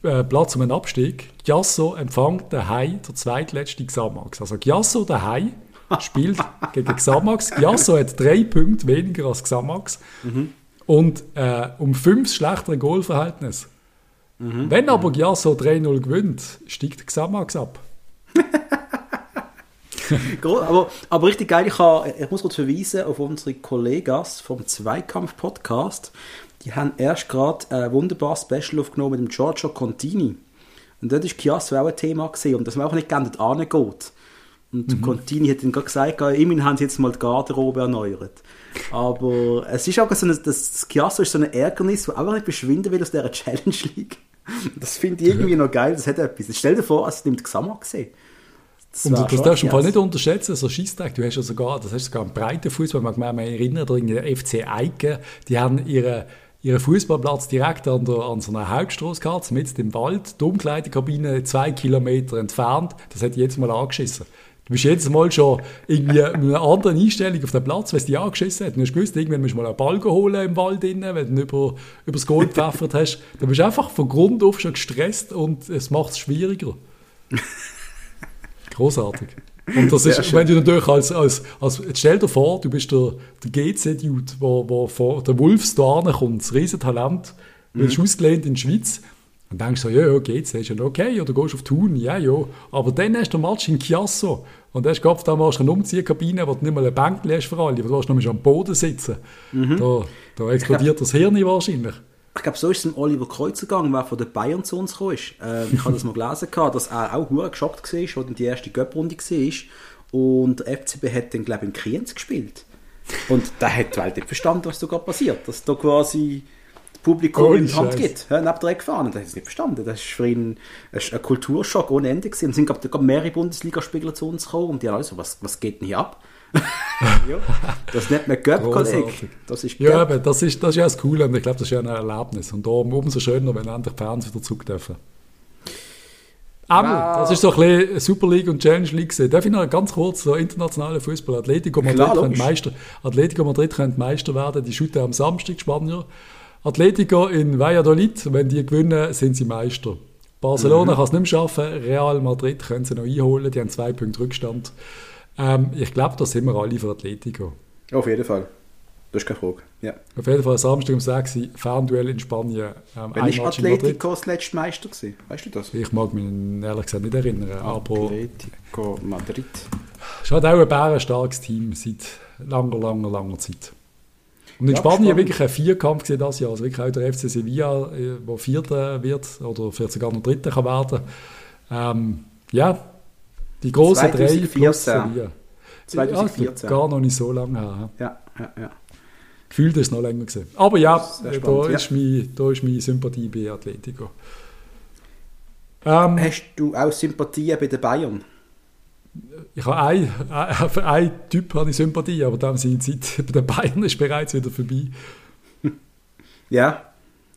äh, Platz um einen Abstieg. Giasso empfängt daheim der zweitletzte Xamax. Also Giasso daheim *laughs* spielt gegen Xamax. Giasso hat drei Punkte weniger als Xamax mhm. und äh, um fünf schlechtere Goalverhältnis. Mhm. Wenn aber Giasso 3-0 gewinnt, steigt Xamax ab. *laughs* aber, aber richtig geil, ich, habe, ich muss kurz verweisen auf unsere Kollegas vom Zweikampf-Podcast die haben erst gerade ein wunderbares Special aufgenommen mit dem Giorgio Contini. Und dort war Chiasso auch ein Thema gewesen, und dass man auch nicht gerne dort angeht. Und mhm. Contini hat dann gerade gesagt, immerhin haben sie jetzt mal die Garderobe erneuert. Aber es ist auch so ein, das, Chiasso ist so ein Ärgernis, das einfach nicht verschwinden will aus dieser *laughs* Challenge League. Das finde ich irgendwie ja. noch geil, das hat etwas. Stell dir vor, als du mit Xamax gesehen das und das darfst du nicht unterschätzen, so Schießtag. Du hast ja sogar, das hast sogar einen breiten Fußball. Man mich erinnert, der FC Eiken, die haben ihre ihren Fußballplatz direkt an, der, an so einer Hauptstraße gehabt, mitten im Wald, die Umkleidekabine zwei Kilometer entfernt. Das hat jetzt mal angeschissen. Du bist jetzt mal schon irgendwie mit einer anderen Einstellung auf dem Platz, weil es dich angeschissen hat. Du hast gewusst, irgendwann musst du mal einen Ball holen im Wald, rein, wenn du über, über das Goal gepfeffert hast. Du bist einfach von Grund auf schon gestresst und es macht es schwieriger. *laughs* Großartig. Und das ist, wenn du natürlich als, als, als, stell dir vor, du bist der, der GC-Dude, wo, wo von der Wolfs da kommt, das Riesentalent, mhm. wirst ausgelehnt in die Schweiz. Und denkst so, ja, ja, GC ist ja okay, oder gehst auf Thun, ja, ja. Aber dann hast du den Match in Chiasso. Und dann hast du da mal eine Umziehkabine, wo du nicht mal ein Bänkchen hast für alle, wo du noch am Boden sitzen. Mhm. Da, da explodiert das Hirn wahrscheinlich ich glaube, so ist es dem Oliver Kreuzer gegangen, der von den Bayern zu uns kam. Äh, ich habe das mal gelesen, dass er auch hure geschockt war, als dann die erste Göpprunde war. Und der FCB hat dann, glaube ich, in Kriens gespielt. Und der hat die Welt nicht verstanden, was da gerade passiert. Dass da quasi das Publikum oh, in die Hand geht, ja, neben der gefahren. Der hat es nicht verstanden. Das war für ihn ein, Kulturschock ohne Ende. Gewesen. Und sind, glaube ich, mehrere Bundesligaspieler zu uns gekommen und die haben also, was, was geht denn hier ab? Ja, das nennt man Göpp, Kollege. Das ist Göpp. Ja, aber das ist, das ist ja das Coole und ich glaube, das ist ja ein Erlebnis. Und darum umso schöner, wenn endlich die Fans wieder zurück dürfen. Einmal, wow. das ist so ein bisschen Super League und Challenge League gesehen. Darf ich noch ganz kurz so internationale Fußball? Atletico Madrid, Klar, könnte Meister, Atletico Madrid könnte Meister werden. Die shooten am Samstag, Spanier. Atletico in Valladolid, wenn die gewinnen, sind sie Meister. Barcelona mhm. kann es nicht mehr schaffen. Real Madrid können sie noch einholen. Die haben zwei Punkte Rückstand. Ähm, ich glaube, da sind wir alle für Atletico. Auf jeden Fall. Das ist keine Frage. Ja. Auf jeden Fall Samstag um 6 Uhr, Fernduell in Spanien. Ähm, Wann ist Atletico das letzte Meister gewesen? Weißt du das? Ich mag mich ehrlich gesagt nicht erinnern. Atletico Madrid. Es hat auch ein bärenstarkes Team seit langer, langer, langer Zeit. Und in ja, Spanien spannend. wirklich ein Vierkampf gesehen das Jahr. Also wirklich auch der FC Sevilla, der äh, Vierter wird oder vielleicht sogar noch Dritter kann werden. Ähm, ja, die großen drei plus Sevilla. 2014. Ja, gar noch nicht so lange her. Ja, ja, ja. Gefühlt ist es noch länger gesehen. Aber ja, spannend, da, ist ja. Mein, da ist meine Sympathie bei Atletico. Ähm, Hast du auch Sympathien bei den Bayern? Ich habe einen, für einen Typ habe ich Sympathie, aber dann seine Zeit *laughs* bei den Bayern ist bereits wieder vorbei. Ja,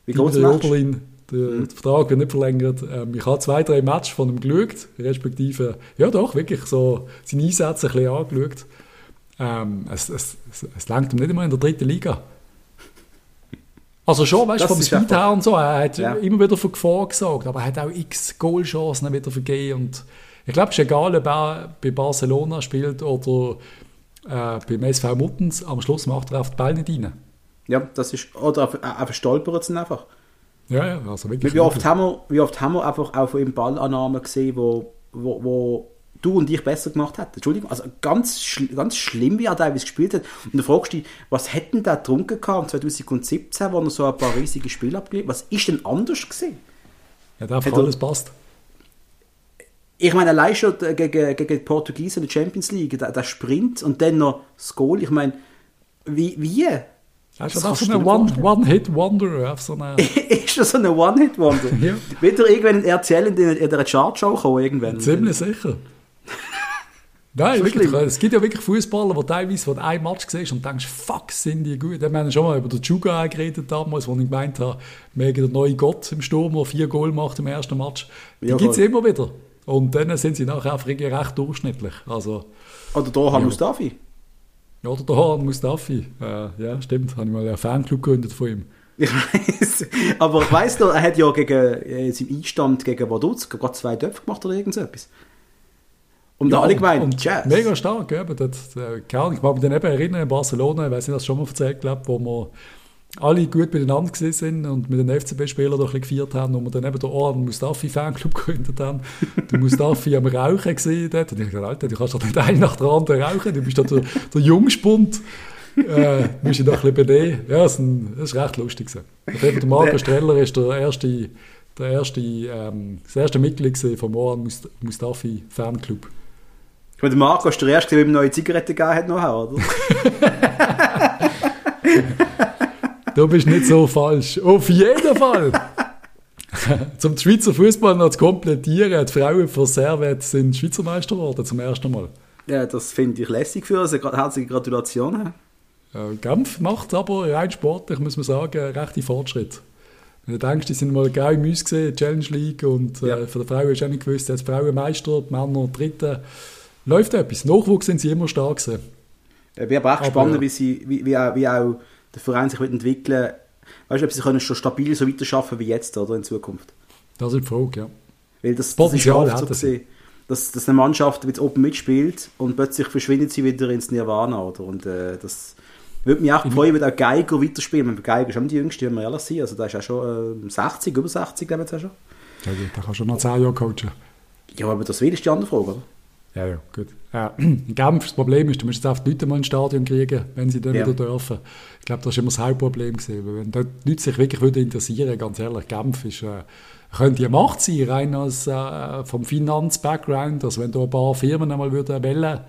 wie groß ist Oberlin, der, mhm. der Vertrag wird nicht verlängert. Ähm, ich habe zwei, drei Matches von ihm geschaut, respektive, ja doch, wirklich so seine Einsätze ein bisschen angeschaut. Ähm, es, es, es, es langt ihm nicht immer in der dritten Liga. Also schon, weißt du, vom Speed her und so, er hat ja. immer wieder von Gefahr gesagt, aber er hat auch x Goalchancen wieder vergeben und ich glaube, es ist egal, ob er bei Barcelona spielt oder äh, beim SV Muttens, am Schluss macht er auf den Ball nicht rein. Ja, das ist, oder einfach stolpert es einfach. Ja, ja, also wirklich. Wie oft, haben wir, wie oft haben wir einfach auch von ihm Ballannahmen gesehen, wo, wo, wo du und ich besser gemacht hätten. Entschuldigung, also ganz, schl ganz schlimm, wie er teilweise gespielt hat. Und du fragst dich, was hätten da getrunken gehabt 2017, wo er so ein paar riesige Spiele abgelegt Was ist denn anders gesehen? Ja, da alles passt. Ich meine, allein schon gegen, gegen die Portugiesen in der Champions League, der, der Sprint und dann noch das Goal, ich meine, wie? wie? Das ist so eine One-Hit-Wonder. So eine... ist das so eine One-Hit-Wonder? ja. Wird er irgendwann erzählen in, in der Chartshow kommen? Irgendwann? Ziemlich sicher. *laughs* Nein, wirklich, es gibt ja wirklich Fußballer, die teilweise von einem Match siehst und denkst, fuck, sind die gut. Wir haben schon mal über den Juga geredet damals, wo ich gemeint habe, wir der neue Gott im Sturm, der vier Goal macht im ersten Match. Die ja, gibt es immer wieder. Und dann sind sie nachher einfach recht durchschnittlich. Also, oder Dohan ja. Mustafi. Ja, oder Dohan Mustafi. Äh, ja, stimmt. Habe ich mal einen Fanclub gegründet von ihm. *laughs* Ich weiß. Aber ich weiss noch, er hat ja gegen äh, seinen Einstand gegen Vaduz gerade zwei Töpfe gemacht oder irgend so etwas. Und ja, alle gemeint, Jazz. Mega stark, ja. Das, äh, ich kann mich dann eben erinnern, in Barcelona, ich weiß nicht, das schon mal erzählt, glaube wo wir alle gut miteinander gewesen sind und mit den FCB-Spielern doch ein gefeiert haben und wir dann eben den Oran Mustafi-Fanclub *laughs* gegründet haben. Der Mustafi am Rauchen gesehen dort. Und ich dachte, Alter, du kannst doch nicht einen nach der anderen rauchen, du bist doch der, der Jungspund. äh, musst du doch ein bisschen benehmen. Ja, das ist, ein, das ist recht lustig. Der Marco Streller ist der erste, der erste, ähm, das erste Mitglied vom Oran Mustafi-Fanclub. Ich meine, der Marco ist der Erste, der ihm neue Zigaretten gegeben hat, noch, oder? *laughs* du bist nicht so falsch. Auf jeden Fall! *laughs* zum Schweizer Fußball noch zu komplettieren, die Frauen von Servet sind Schweizer Meister geworden, zum ersten Mal. Ja, das finde ich lässig für uns. Herzliche Gratulation. Ja, Genf macht aber rein sportlich, muss man sagen, rechte Fortschritt. Wenn du denkst, die sind mal geil im Uns gesehen, Challenge League und äh, ja. für die Frauen ist auch nicht gewusst, jetzt Frauen Meister, die Männer Dritte läuft etwas. Nachwuchs sind sie immer stark gewesen. Ich bin aber auch gespannt, wie, sie, wie, wie, auch, wie auch der Verein sich entwickeln Weißt du, ob sie können schon stabil so weiterarbeiten wie jetzt oder in Zukunft? Das ist die Frage, ja. Weil das, das ist ja oft so gesehen, dass, dass eine Mannschaft jetzt oben mitspielt und plötzlich verschwindet sie wieder ins Nirvana. Oder? Und äh, das würde mich auch freuen, wenn auch Geiger weiterspielen. Geiger ist auch die Jüngste, wenn wir ehrlich sind. Also da ist ja schon äh, 60, über 60, glaube ich, schon. Ja, da kannst du noch 10 Jahre coachen. Ja, aber das will ist die andere Frage, oder? Ja, ja, gut. Äh, in *clears throat* Genf, das Problem ist, du musst jetzt auf die Leute mal ins Stadion kriegen, wenn sie dann ja. wieder dürfen. Ich glaube, das war immer das Hauptproblem. Gewesen. Wenn die Leute sich wirklich würden interessieren ganz ehrlich, Genf ist, äh, könnte eine Macht sein, rein als, äh, vom Finanz-Background. Also wenn da ein paar Firmen einmal würden wählen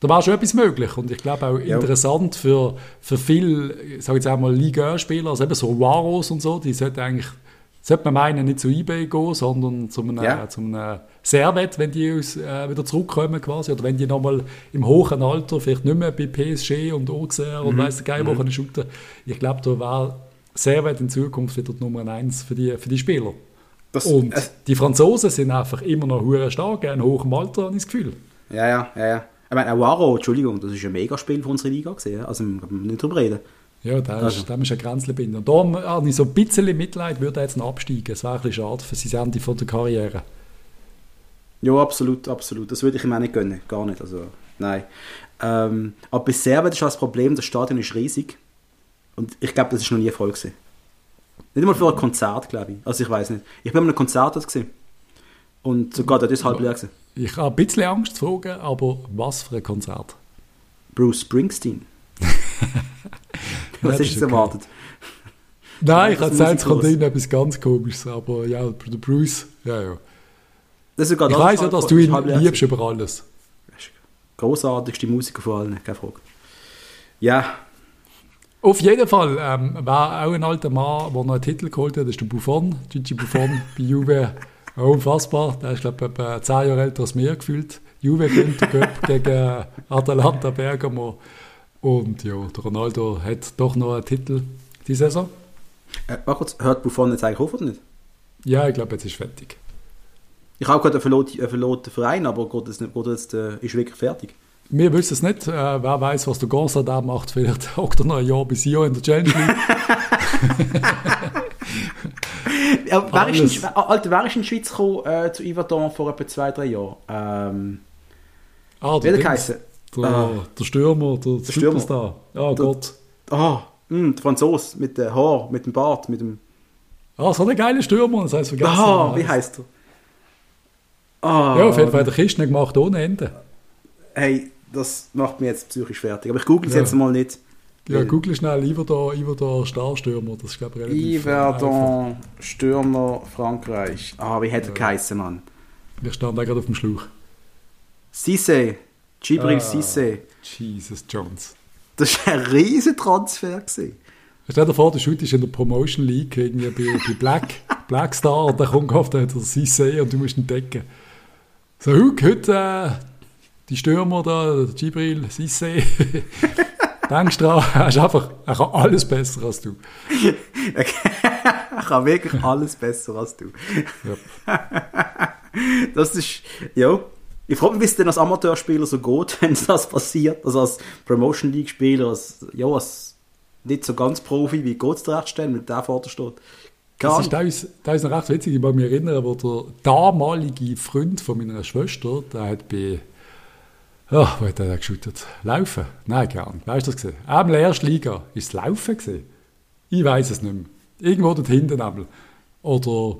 da wäre schon etwas möglich und ich glaube auch ja. interessant für, für viele, ich sage jetzt einmal Liga-Spieler, also eben so Waros und so, die sollten eigentlich sollte man meinen, nicht zu eBay gehen, sondern zu einem, ja. zu einem Servet, wenn die aus, äh, wieder zurückkommen quasi, oder wenn die nochmal im hohen Alter, vielleicht nicht mehr bei PSG und Auxerre mhm. und weiss der Geil, mhm. können shooten. Ich glaube, da wäre Servet in Zukunft wieder die Nummer eins für die, für die Spieler. Das, und äh, die Franzosen sind einfach immer noch hure stark, in hohem Alter, habe ich das Gefühl. Ja, ja, ja, ja. Ich meine, Aguaro, Entschuldigung, das ist ein Megaspiel für unsere Liga gesehen, also nicht drüber reden. Ja, da also. ist, ist ein Grenzlebinder. Und da habe ich so ein bisschen Mitleid, würde er jetzt noch absteigen. Das wäre ein bisschen schade für sein Ende von der Karriere. Ja, absolut, absolut. Das würde ich ihm auch nicht gönnen. Gar nicht. Also, Nein. Ähm, aber bei Serbien ist das Problem, das Stadion ist riesig. Und ich glaube, das ist noch nie voll gewesen. Nicht einmal für ein Konzert, glaube ich. Also ich weiß nicht. Ich bin an einem Konzert dort gesehen. Und sogar dort ist halb leer gewesen. Ich habe ein bisschen Angst zu fragen, aber was für ein Konzert? Bruce Springsteen. *laughs* Was ist okay. erwartet? Nein, ich das habe gesagt, es kommt irgendetwas ganz komisches, aber ja, der Bruce, ja, ja. Das ist Ich ist ja, dass du ihn liebst über alles. Großartigste Musiker von allen, keine Frage. Ja, Auf jeden Fall ähm, war auch ein alter Mann, der noch einen Titel geholt hat, das ist der Buffon, Gigi Buffon *laughs* bei Juve. Unfassbar, der ist glaube ich etwa 10 Jahre älter als mir gefühlt. Juve gewinnt den Cup gegen Atalanta Bergamo. Und ja, der Ronaldo hat doch noch einen Titel die Saison. äh, kurz, hört Buffon jetzt eigentlich auf oder nicht? Ja, ich glaube, jetzt ist fertig. Ich habe gerade einen verloten Verein, aber geht das nicht, das, äh, ist wirklich fertig. Wir wissen es nicht. Äh, wer weiß, was der Gonza da macht. Vielleicht *laughs* hockt er noch ein Jahr bis hier in der Challenge League. *laughs* Ja, wer ist in, Alter, wer ist in die Schweiz gekommen äh, zu Yverdon vor etwa zwei, drei Jahren? Ähm, Ah, wie hat er Dings? Der, Ah. der Stürmer, der, der Stürmer. Superstar. Oh Der- Gott. Ah, mh, der Franzose mit dem Haar, mit dem Bart, mit dem... Ah, so ein geiler Stürmer, das heißt vergessen. Ah, wie wie heißt er? Ah, Ja, auf jeden Fall hat er Kisten gemacht ohne Ende. Hey, das macht mich jetzt psychisch fertig. Aber ich google es Ja. jetzt mal nicht. Ja, google schnell Iverdor, Iverdor Starstürmer, das ist glaube ich relativ. Yverdon, Stürmer, Frankreich. Ah, wie hat er geheißen, Mann? Ich stand da gerade auf dem Schlauch. Cisse, Gibril Ah. Cisse. Jesus Jones. Das war ein riesen Transfer. Gewesen. Stell dir vor, der Shoot ist in der Promotion League irgendwie bei, bei Black, *laughs* Black Star und dann kommt auf der Cissé und du musst ihn decken. So, Hug, heute äh, die Stürmer da, der Gibril, Cissé. *laughs* Denkst dran, er, ist einfach, er kann alles besser als du. *laughs* Er kann wirklich alles besser als du. Ja. Das ist, ja. Ich frage mich, wie es denn als Amateurspieler so geht, *laughs* wenn das passiert. Also als Promotion League Spieler, als, ja, als nicht so ganz Profi, wie geht es dir recht stellen, wenn der vor dir steht? Das Keine ist teilweise, teilweise noch recht witzig. Ich kann mich erinnern, wo der damalige Freund von meiner Schwester, der hat bei, ja, wo hat er geschootet? Laufen? Nein, gern. Weißt du das gesehen? Der ersten Liga. Ist es Laufen gesehen? Ich weiß es nicht mehr. Irgendwo dort hinten einmal. Oder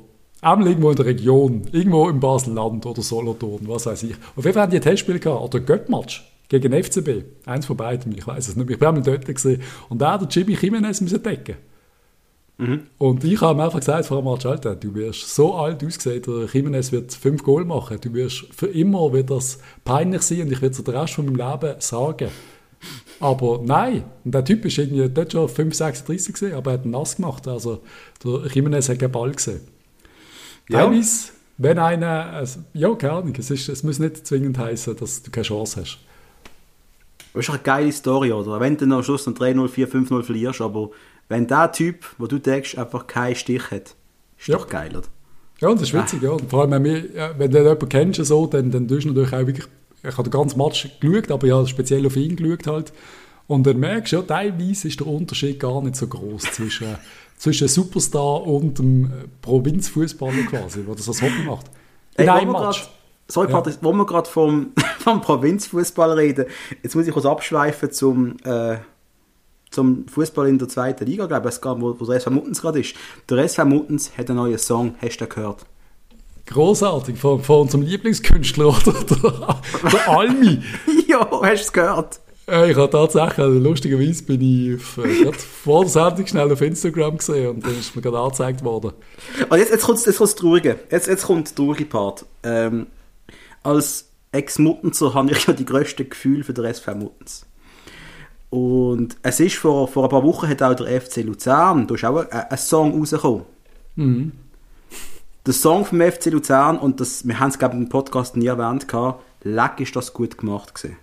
einmal irgendwo in der Region. Irgendwo im Baselland oder Solothurn, was weiß ich. Auf jeden Fall haben die ein Testspiel gehabt. Oder Göttmatch gegen FCB. Eins von beiden, ich weiß es nicht. Ich bin einmal dort gesehen. Und da hat der Jimmy Jimenez müssen decken. Und ich habe ihm einfach gesagt vor dem Match, Alter, du wirst so alt aussehen, der Jimenez wird fünf Goal machen, du wirst für immer wird das peinlich sein und ich werde es den Rest von meinem Leben sagen. Aber nein, und der Typ ist irgendwie dort schon 5, 36 gesehen, aber er hat ihn nass gemacht, also der Jimenez hat keinen Ball gesehen. Ja. Teilweise, wenn einer, also, ja, keine Ahnung, es, ist, es muss nicht zwingend heißen, dass du keine Chance hast. Das ist eine geile Story, oder? Wenn du am Schluss noch 3-0, 4-5-0 verlierst, aber wenn der Typ, wo du denkst, einfach keinen Stich hat, ist Ja. doch geil, oder? Ja, und das ist witzig, ja. Und vor allem, wenn, wir, ja, wenn du jemanden kennst, so, dann, dann tust du natürlich auch wirklich, ich habe den ganzen Match geschaut, aber habe speziell auf ihn geschaut halt. Und dann merkst du, ja, teilweise ist der Unterschied gar nicht so groß zwischen, zwischen Superstar und dem äh, Provinzfußballer quasi, der das als Hobby macht. In Ey, wo Match. Sorry, Ja. Patrick, wo wir gerade vom, *laughs* vom Provinzfußball reden, jetzt muss ich kurz abschweifen zum, äh, zum Fußball in der zweiten Liga, glaube ich, wo, wo der SV Muttens gerade ist. Der SV Muttens hat einen neuen Song, hast du gehört? Großartig, von, von unserem Lieblingskünstler, oder? *laughs* Der, der Almi. *laughs* ja, hast du es gehört? Ich habe tatsächlich, also lustigerweise bin ich auf, äh, vor der Sendung schnell auf Instagram gesehen und dann ist mir gerade angezeigt worden. Und jetzt, jetzt kommt jetzt kommt's Traurige. Jetzt, jetzt kommt der traurige Part. Ähm, als Ex-Muttenser habe ich ja die grössten Gefühle für den SV Muttens. Und es ist vor, vor ein paar Wochen hat auch der FC Luzern, da ist auch ein, ein Song rausgekommen. Der Song vom FC Luzern, und das, wir haben es, glaube ich, im Podcast nie erwähnt, gehabt, leck ist das gut gemacht gewesen.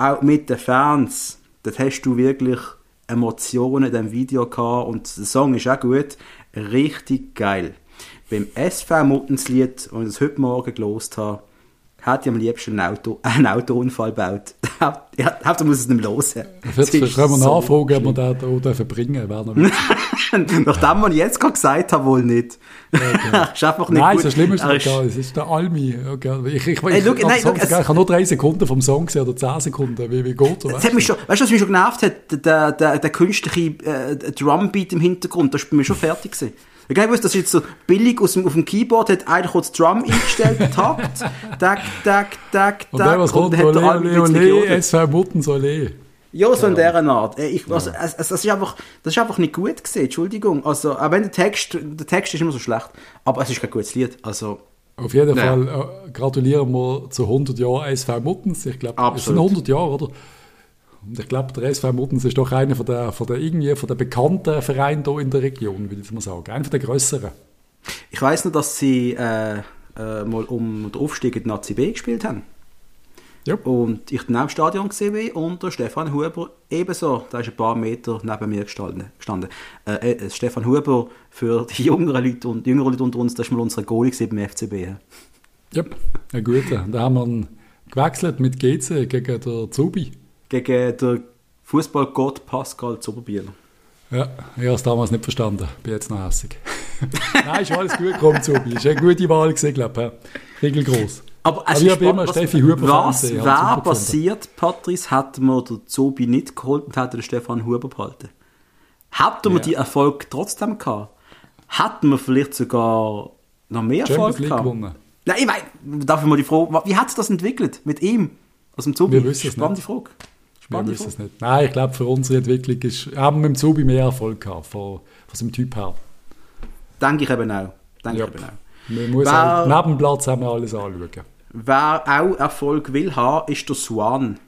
Auch mit den Fans, dort hast du wirklich Emotionen in diesem Video gehabt und der Song ist auch gut, richtig geil. Beim SV Muttenslied, und ich das heute Morgen gelost habe, hätte ich am liebsten einen, Auto, *laughs* einen Autounfall gebaut. *laughs* ja, Hauptsache muss es nicht hören. Jetzt können wir so nachfragen, ob wir den hier verbringen dürfen. *laughs* Nachdem man jetzt gerade gesagt hat, wohl nicht. Okay. nicht Nein, gut. so schlimm ist es nicht. Es ist der Almi. Okay. Ich, ich, ich, Ey, look, ich, nein, ich, look, ich, es- habe nur drei Sekunden vom Song gesehen oder zehn Sekunden. Wie, wie geht? Das hat mich schon, weißt du, was mich schon genervt hat? Der, der, der künstliche äh, Drumbeat im Hintergrund, das ist bei mir schon fertig gewesen. Ich glaube, das ist jetzt so billig aus dem, auf dem Keyboard, hat einer kurz Drum eingestellt, *laughs* Takt, tak, tak, tak, Und dann was kommt? Ole, ole, ole. SV Muttens, ole. Ja, so in dieser Art. Äh, Ich, also, es, es, das, ist einfach, das ist einfach nicht gut gewesen, Entschuldigung. Also, auch wenn der Text, der Text ist immer so schlecht, aber es ist kein gutes Lied. Also, Auf jeden Ja. Fall äh, gratulieren wir zu 100 Jahren SV Muttens. Ich glaube, es sind Absolut. 100 Jahre, oder? Und ich glaube, der SV Muttens ist doch einer von der, von der, irgendwie von der bekannten Vereine hier in der Region, würde ich mal sagen. Einer von der grösseren. ich weiß nur, dass sie äh, äh, mal um den Aufstieg in die Nazi B gespielt haben. Ja. Und ich auch im Stadion gesehen bin und der Stefan Huber ebenso. Da ist ein paar Meter neben mir gestanden. gestanden. Äh, äh, Stefan Huber, für die jüngeren Leute und jüngeren Leute unter uns, das ist mal unsere Goalie beim FCB. ja. Ja, ein guter. Da haben wir ihn gewechselt mit GC gegen der Zubi. Gegen den Fußballgott Pascal Zuberbieler. Ja, ich habe es damals nicht verstanden. Bin jetzt noch hässig. *laughs* Nein, ist alles gut gekommen, Zubi. Ist eine gute Wahl gewesen, glaube ich. Regelgroß. Aber, Aber ich habe immer was, Steffi Huber Was wäre passiert, Patrice, hätten wir den Zobi nicht geholt und hätten den Stefan Huber behalten? Hätten wir Ja. die Erfolg trotzdem gehabt? Hätten wir vielleicht sogar noch mehr Erfolg League gehabt? gewonnen. Nein, ich meine, darf ich mal die Frage, wie hat sich das entwickelt mit ihm? Aus dem Zobi? Wir wissen es Spannende nicht. Frage. Wir wissen es nicht. Nein, ich glaube, für unsere Entwicklung ist, haben wir mit dem Zubi mehr Erfolg gehabt, von, von seinem Typ her. Denke ich eben auch. Denke Ja. ich eben auch. Man muss Wer- auch, neben dem Platz haben wir alles anschauen. Wer auch Erfolg will haben, ist der Swan.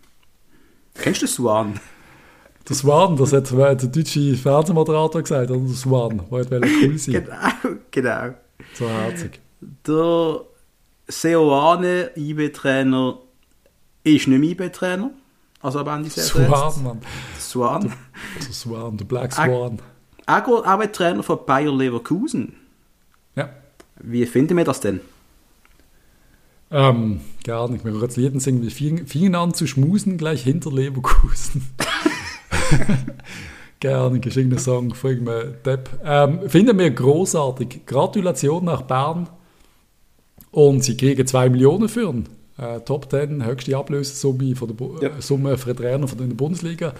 Kennst du den Swan? Der Swan, das hat der deutsche Fernsehmoderator gesagt, oder der Swan, der wollte cool sein. Genau, *laughs* genau. So herzig. Der Seoane IB-Trainer ist nicht mehr IB-Trainer. Also am Ende sehr Swan, Mann. Swan. Der Swan, der Black. Swan. Er auch ein Trainer von Bayer Leverkusen. Ja. Wie finden wir das denn? Ähm, gar nicht. Wir jetzt Lieden singen. Wir fingen, an zu schmusen gleich hinter Leverkusen. *laughs* Gerne, irgendein Song von irgendeinem Depp. Ähm, finden wir großartig. Gratulation nach Bern. Und sie kriegen 2 Millionen für ihn. Äh, Top 10, höchste Ablösesumme von der Ja. äh, Summe für einen Trainer von der Bundesliga.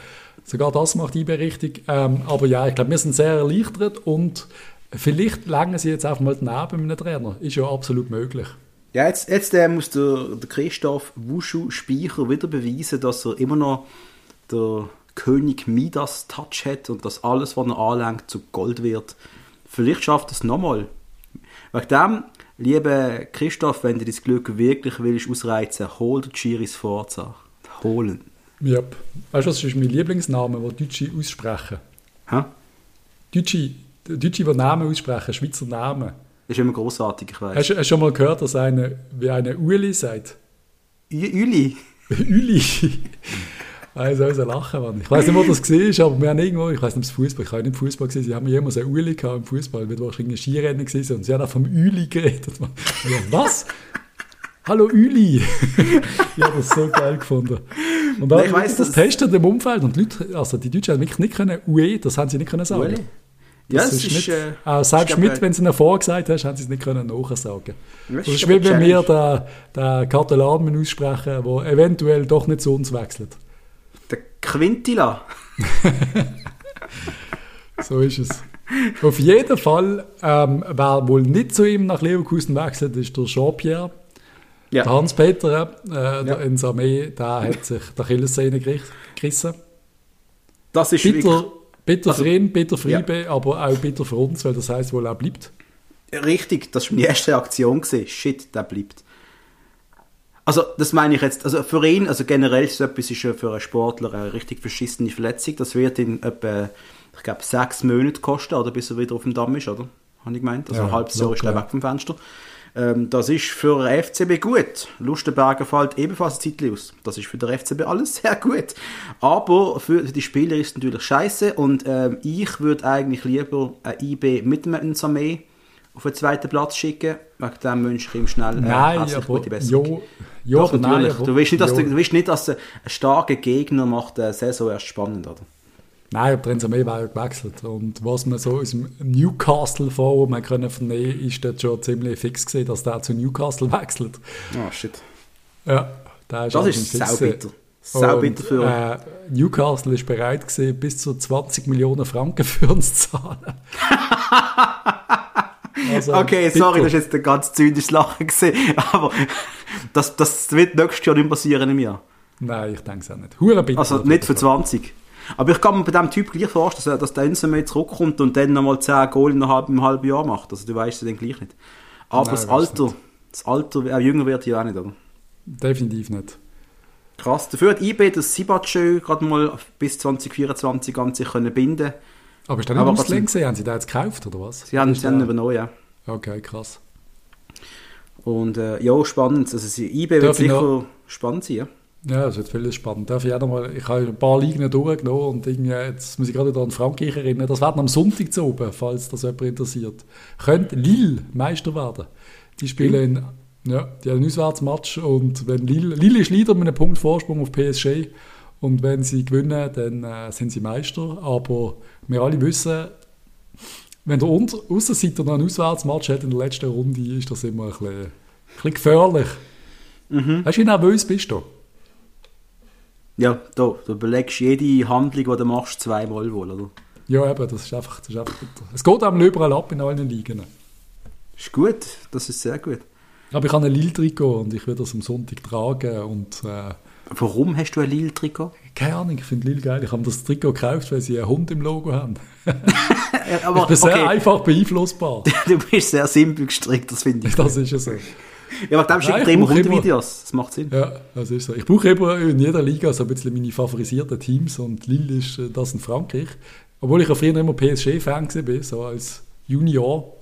Sogar das macht IB richtig. Ähm, aber ja, ich glaube, wir sind sehr erleichtert und vielleicht langen sie jetzt einfach mal daneben mit einem Trainer. Ist ja absolut möglich. Ja, jetzt, jetzt äh, muss der, der Christoph Wuschu Speicher wieder beweisen, dass er immer noch der König Midas Touch hat und dass alles, was er anlenkt, zu Gold wird. Vielleicht schafft er es nochmal. Wegen dem, lieber Christoph, wenn du das Glück wirklich willst ausreizen, hol dir Giris Forza. Holen. Ja. Weißt du, was ist mein Lieblingsname, den Deutsche aussprechen? Hä? Deutsche, Deutsche, die Namen aussprechen, Schweizer Namen. Ist immer großartig, ich weiß. Hast du schon mal gehört, dass eine, wie eine Uli sagt? Uli. Uli. *laughs* Also, also lachen, Mann. Ich weiß nicht, wo das war, aber wir haben irgendwo, ich weiß nicht, ob es Fußball, ich habe nicht Fußball gesehen, sie haben jemals ein Uli gehabt im Fußball, weil wahrscheinlich ein Skirennen gewesen und sie haben auch vom Uli geredet. Ich dachte, was? Hallo Uli! *laughs* ich habe das so geil gefunden. Und dann Nein, ich weiss, das testet im Umfeld und die Leute, also die Deutschen haben wirklich nicht können, UE, das haben sie nicht können sagen. Ja, Das es ist, nicht, äh, selbst mit, äh, wenn sie ihn vorgesagt hast, haben sie es nicht können nachsagen. Das Das ist ist wie wenn eine wir den, den Katalanen aussprechen, der eventuell doch nicht zu uns wechselt. Der Quintila. *laughs* So ist es. Auf jeden Fall, ähm, wer wohl nicht zu ihm nach Leverkusen wechselt, ist der Jean-Pierre. Ja. Der Hans-Peter äh, der Ja. ins Armee, der hat sich die Achillessehne geri- gerissen. Das ist Bitter, wirklich bitter Also, für ihn, bitter für IB, aber auch bitter für uns, weil das heißt wohl auch bleibt. richtig. Das war meine erste Reaktion. Gewesen. Shit, der bleibt. Also, das meine ich jetzt. Also, für ihn, also generell ist so etwas ist ja für einen Sportler eine richtig verschissene Verletzung. Das wird ihn etwa, ich glaube, sechs Monate kosten, oder bis er wieder auf dem Damm ist, oder? Habe ich gemeint. Also, Ja, ein halbes Jahr ist er weg vom Fenster. Ähm, das ist für den FCB gut. Lustenberger fällt ebenfalls Zeitchen aus. Das ist für den FCB alles *laughs* sehr gut. Aber für die Spieler ist es natürlich scheiße und ähm, ich würde eigentlich lieber ein IB mit einem Armee auf den zweiten Platz schicken. Wegen dem wünsche ich ihm schnell äh, Nein, herzlich aber gute Besserung. jo, jo, Doch, aber nein, natürlich. aber, du, willst nicht, dass, jo. du, willst nicht, dass ein starker Gegner macht die Saison erst spannend, oder? Nein, aber Theresa May wäre ja gewechselt. Und was man so aus dem Newcastle-Forum man können vernehmen, ist dort schon ziemlich fix gesehen, dass der zu Newcastle *laughs* wechselt. Ah, shit. Ja, der ist Das ist saubitter. Saubitter für äh, Newcastle ist bereit gewesen, bis zu 20 Millionen Franken für uns zu zahlen. *laughs* Also, Okay, bitte. sorry, das ist jetzt ein ganz zynisches Lachen gesehen, aber das, das wird nächstes Jahr nicht passieren im Jahr. Nein, ich denke es auch nicht. Hure bitte. Also nicht für 20. Aber ich kann mir bei diesem Typ gleich vorstellen, dass, der mehr zurückkommt und dann nochmal 10 Goal in einem halben, im halben Jahr macht. Also du weißt es dann gleich nicht. Aber Nein, das Alter, das Alter, auch jünger wird ja auch nicht, oder? Definitiv nicht. Krass. Dafür hat IB das Sibatschö gerade mal bis 2024 an sich können binden Aber ist der nicht trotzdem- gewesen? Haben Sie den jetzt gekauft, oder was? Sie haben es dann übernommen, ja. Okay, krass. Und äh, ja, spannend. Also sie- IB wird Darf ich sicher noch- spannend sein. Ja? Ja, das wird vieles spannend. Darf ich auch noch mal, ich habe ein paar Ligen durchgenommen und irgendwie, jetzt muss ich gerade wieder an Frankreich erinnern. Das werden am Sonntag zu oben, falls das jemand interessiert. Könnte Lille Meister werden. Die spielen in, ja, die haben einen Auswärtsmatch und wenn Lille, Lille ist Leader mit einem Punkt Vorsprung auf PSG und wenn sie gewinnen, dann äh, sind sie Meister. Aber wir alle wissen, wenn der Aussenseiter noch einen Auswärtsmatch hat in der letzten Runde, ist das immer ein bisschen, ein bisschen gefährlich. Weißt du, wie nervös bist du? Ja, da, du jede Handlung, die du machst, zweimal wohl, oder? Ja, eben, das ist einfach, das ist einfach. Es geht einem überall ab in allen Ligen. Ist gut, das ist sehr gut. Aber ich habe ein Lille-Trikot und ich will das am Sonntag tragen und äh, Warum hast du ein Lille-Trikot? Keine Ahnung, ich finde Lille geil. Ich habe das Trikot gekauft, weil sie einen Hund im Logo haben. *laughs* Ja, Ich aber bin sehr okay, einfach beeinflussbar. *laughs* du bist sehr simpel gestrickt, das finde ich. Das ist ja so. Ja, aber dem schickt dir immer Hundevideos, das macht Sinn. Ja, das ist so. Ich brauche immer in jeder Liga so ein bisschen meine favorisierten Teams und Lille ist äh, das in Frankreich. Obwohl ich ja früher immer PSG-Fan war, so als Junior.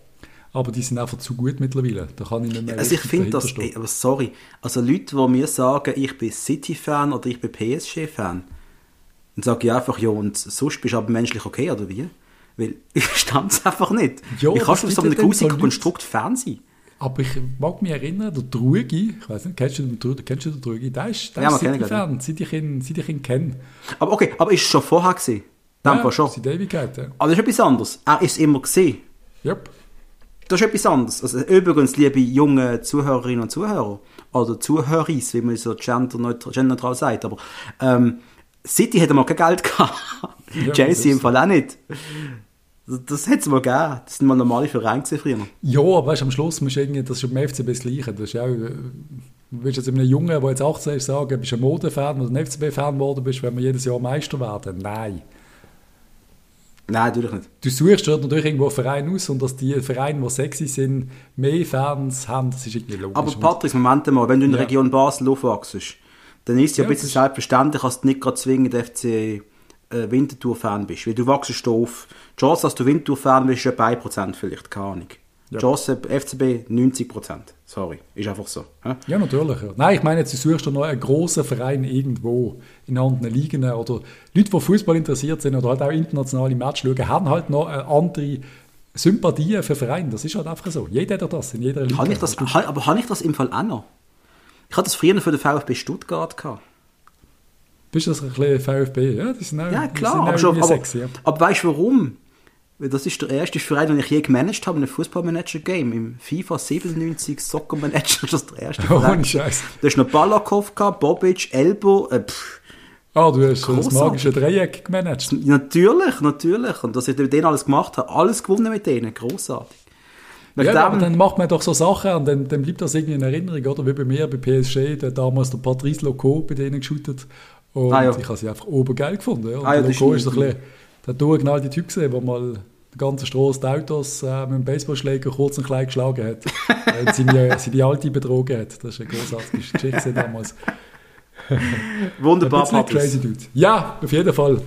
Aber die sind einfach zu gut mittlerweile. Da kann ich nicht mehr Also ich finde das, ey, aber sorry, also Leute, die mir sagen, ich bin City-Fan oder ich bin PSG-Fan, dann sage ich einfach, ja, und sonst bist du aber menschlich okay, oder wie? Weil *laughs* ich stand es einfach nicht. Ja, ich kann schon gibt so einem ja grusigen Konstrukt Fan sein. Aber ich mag mich erinnern, der Drugi, ich weiß nicht, kennst du den, Dru- kennst du den Drugi? Der ist, der Ja, ist City-Fan, seit ich ihn, seit ich ihn kenne. Aber okay, aber ist es schon vorher gewesen? Fall schon. Seit ja. Aber das ist etwas anderes. Er ist es immer gesehen. Yep. Das ist etwas anderes. Also übrigens, liebe junge Zuhörerinnen und Zuhörer, oder Zuhöris, wie man so genderneutral, genderneutral sagt, aber ähm, City hätte mal kein Geld *laughs* gehabt. Ja, ist im so. Fall auch nicht. Das, hätte es mal gegeben. Das sind mal normale Vereine früher. Ja, aber weißt, am Schluss musst du irgendwie, das ist beim FCB das Gleiche. Das ist ja auch, äh, du willst jetzt einem Jungen, der jetzt 18 ist, sagen, bist du ein Modefan oder ein FCB-Fan geworden bist, wenn wir jedes Jahr Meister werden? Nein. Nein, natürlich nicht. Du suchst dort natürlich irgendwo einen Verein aus und dass die Vereine, die sexy sind, mehr Fans haben, das ist irgendwie logisch. Aber Patrick, Moment mal, wenn du in der Ja. Region Basel aufwachst, dann ist es ja ein bisschen selbstverständlich, dass du nicht gerade zwingend FC äh, Winterthur-Fan bist. Weil du wachst auf. Die Chance, dass du Winterthur-Fan bist, ist ja bei Prozent vielleicht, keine Ahnung. Ja. Chance FCB 90%. Sorry, ist einfach so. hä? Ja, natürlich. Ja. Nein, ich meine, jetzt, du suchst doch noch einen grossen Verein irgendwo in anderen Ligen oder Leute, die Fußball interessiert sind oder halt auch internationale Matches schauen, haben halt noch eine andere Sympathie für Vereine. Das ist halt einfach so. Jeder hat das in jeder Liga. Habe ich das, Du- aber habe ich das im Fall auch noch? Ich hatte das früher für den VfB Stuttgart gehabt. Bist du das ein bisschen VfB? Ja, die sind auch, Ja, klar, aber, schon, aber, sexy. Ja. aber weißt du warum? Das ist der erste Verein, den ich je gemanagt habe, in einem Fußballmanager-Game. Im FIFA 97 Soccer Manager ist das der erste *laughs* Verein. Ohne Scheiß. Da ist noch Balakov, Bobic, Elbo. Äh, Ah, du hast das magische Dreieck gemanagt. natürlich, natürlich. Und dass ich mit denen alles gemacht habe, alles gewonnen mit denen. Großartig. Ja, aber dann macht man doch so Sachen und dann, dann bleibt das irgendwie in Erinnerung, oder? Wie bei mir, bei PSG, der damals der Patrice Loco bei denen geschootet. Und Ah, ja. ich habe sie einfach obergeil gefunden. Ja. Ah, ja, Loco ist ein bisschen der durchgeknallte Typ gesehen, der mal die ganze Straße die Autos äh, mit dem Baseballschläger kurz und klein geschlagen hat. *laughs* weil seine, seine Alte betrogen hat. Das ist eine großartige Geschichte damals. *laughs* Wunderbar, Patrice. crazy Dude. Ja, auf jeden Fall.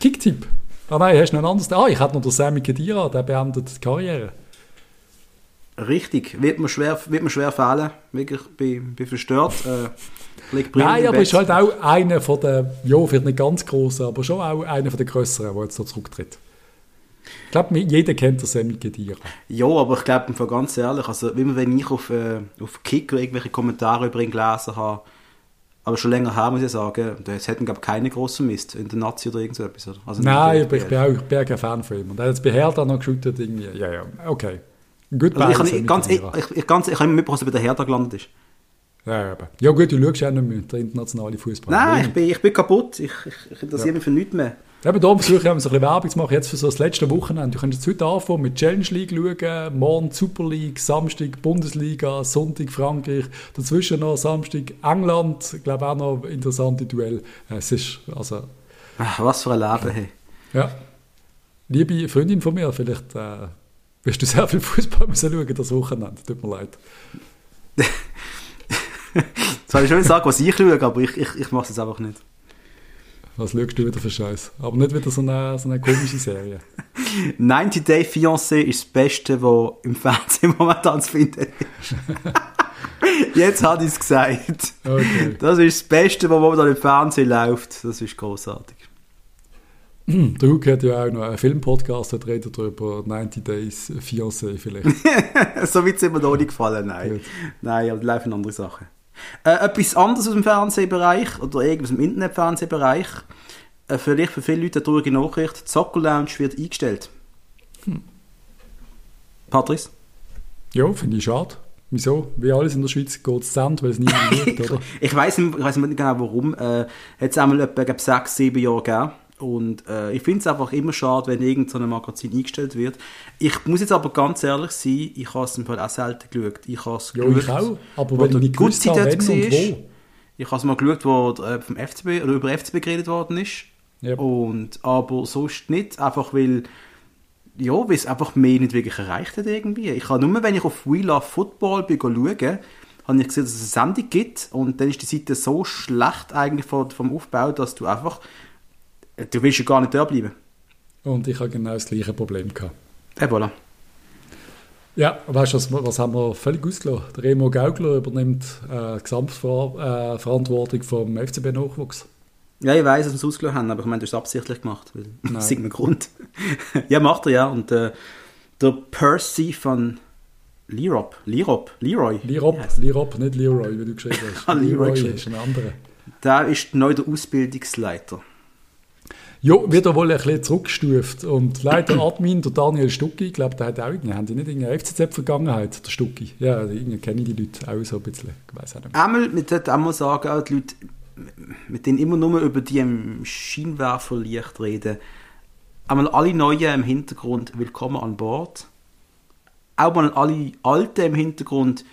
Kicktipp. Ah nein, hast du noch ein anderes? Ah, ich hatte noch den Sammy Kedira, der beendet die Karriere. Richtig. Wird mir schwer, wird mir schwer fehlen. Wirklich, bin, bin verstört. Äh, Nein, aber ist halt auch einer von den, ja, vielleicht nicht ganz großen, aber schon auch einer von den grösseren, der jetzt so zurücktritt. Ich glaube, jeder kennt den Sammy Kedira. Ja, aber ich glaube, ganz ehrlich, also immer wenn ich auf, äh, auf Kicker irgendwelche Kommentare über ihn gelesen habe, Aber schon länger her, muss ich sagen, es hätten, glaube ich, keine grossen Mist in der Nazi oder irgend so etwas. Oder? Also Nein, aber ich bin, auch, ich bin kein Fan von ihm. Und er hat es bei Hertha noch geschüttet irgendwie. Ja, ja, okay. Gut also ich, ich, ganz, ich, ich, ich, ganz, ich habe immer mitbekommen, dass er bei der Hertha gelandet ist. Ja, aber. ja gut, du schaust ja nicht mehr, der internationale Fußball. Nein, ich bin, ich bin kaputt. Ich, ich interessiere ja. mich für nichts mehr. Eben darum versuche ich, so ein bisschen Werbung zu machen, jetzt für so das letzte Wochenende. Du kannst jetzt heute anfangen mit Challenge League schauen, morgen Super League, Samstag Bundesliga, Sonntag Frankreich, dazwischen noch Samstag England, ich glaube auch noch interessante Duell. Es ist, also... Ach, was für ein Leben, hey. Ja. Liebe Freundin von mir, vielleicht äh, wirst du sehr viel Fußball *laughs* müssen schauen das Wochenende, tut mir leid. *laughs* *laughs* Habe ich schon sagen, was ich schaue, aber ich, ich, ich mache es jetzt einfach nicht. Was schaust du wieder für Scheiß? Aber nicht wieder so eine, so eine komische Serie. *laughs* 90 Day Fiancé ist das Beste, was im Fernsehen *laughs* momentan zu finden ist. Jetzt hat ich es gesagt. Okay. Das ist das Beste, was momentan im Fernsehen läuft. Das ist großartig. *clears throat* Der Huck hat ja auch noch einen Filmpodcast, der redet darüber 90 Days Fiancé vielleicht. so weit sind mir noch nicht gefallen, nein. Gut. Nein, aber da laufen andere Sachen. Äh, etwas anderes aus dem Fernsehbereich oder irgendwas im Internetfernsehbereich. Äh, vielleicht für viele Leute eine traurige Nachricht. Die Soccer Lounge wird eingestellt. Hm. Patrice? Ja, finde ich schade. Wieso? Wie alles in der Schweiz geht es weil es niemand *laughs* wird, oder? ich weiß nicht, nicht genau warum. Äh, hat es einmal etwa sechs, sieben Jahre gegeben. Und äh, ich finde es einfach immer schade, wenn irgendein so Magazin eingestellt wird. Ich muss jetzt aber ganz ehrlich sein, ich habe es im Fall auch selten geschaut. Ich habe es geschaut, ich auch, aber wenn ich nicht gewusst habe, wenn und wo. Ich habe es mal geschaut, wo äh, vom FCB, oder über FCB geredet worden ist. Yep. Und, aber sonst nicht, einfach weil ja, weil es einfach mehr nicht wirklich erreicht hat irgendwie. Ich habe nur, wenn ich auf We Love Football bin, schauen, habe ich gesehen, dass es eine Sendung gibt und dann ist die Seite so schlecht eigentlich vom Aufbau, dass du einfach du willst ja gar nicht da bleiben. Und ich habe genau das gleiche Problem gehabt. Et voilà. Ja, weißt du, was, was haben wir völlig ausgelassen? Der Remo Gaugler übernimmt äh, die Gesamtverantwortung äh, vom FCB-Nachwuchs. Ja, ich weiß, dass wir es ausgelassen haben, aber ich meine, du hast es absichtlich gemacht. Weil *laughs* das ist ein Grund. *laughs* ja, macht er ja. Und äh, der Percy von Lirop, Lirop, Leroy. Lirop. Lirop, nicht Leroy, wie du geschrieben hast. *laughs* Ah, Leroy, Leroy ist ein anderer. Der ist neu der Ausbildungsleiter. Ja, wird er wohl ein bisschen zurückgestuft. Und leider Admin, der Daniel Stucki, ich glaube, der hat auch irgendwie, haben die nicht irgendeine FCZ-Vergangenheit, der Stucki? Ja, irgendwie kenne ich die Leute auch so ein bisschen. Ich weiß auch nicht. Einmal, mit sollte auch sagen, auch die Leute, mit denen immer nur über die im Scheinwerferlicht reden, einmal alle Neuen im Hintergrund, willkommen an Bord. Auch mal alle Alten im Hintergrund,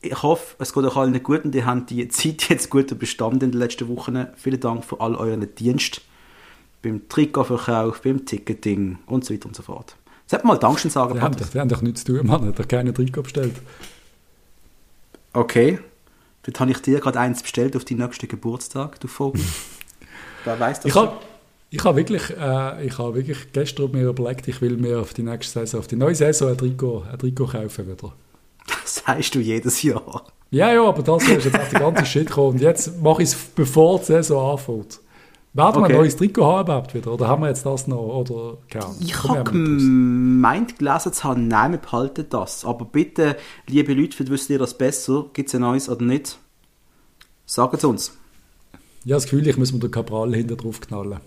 ich hoffe, es geht euch allen gut und ihr habt die Zeit jetzt gut überstanden in den letzten Wochen. Vielen Dank für all euren Dienst beim Trikotverkauf, beim Ticketing und so weiter und so fort. Sollte mal Dankeschön sagen, die haben, die haben doch nichts zu tun, Mann. Hat doch keine Trikot bestellt. Okay. Dort habe ich dir gerade eins bestellt auf deinen nächsten Geburtstag, du Vogel. *laughs* Wer weiß das? Ich habe habe wirklich, äh, ich habe wirklich gestern mir überlegt, ich will mir auf die nächste Saison, auf die neue Saison ein Trikot, ein Trikot kaufen wieder. *laughs* Das sagst du jedes Jahr. Ja, ja, aber das ist jetzt auch die ganze Shit gekommen. Und jetzt mache ich es, bevor die Saison anfängt. Werden wir okay. ein neues Trikot haben überhaupt wieder? Oder haben wir jetzt das noch? Oder, keine Ich habe gemeint, gelesen zu haben, nein, wir behalten das. Aber bitte, liebe Leute, vielleicht wisst ihr das besser. Gibt es ein neues oder nicht? Sagt es uns. Ja, das Gefühl, ich muss mir den Cabral hinter drauf knallen.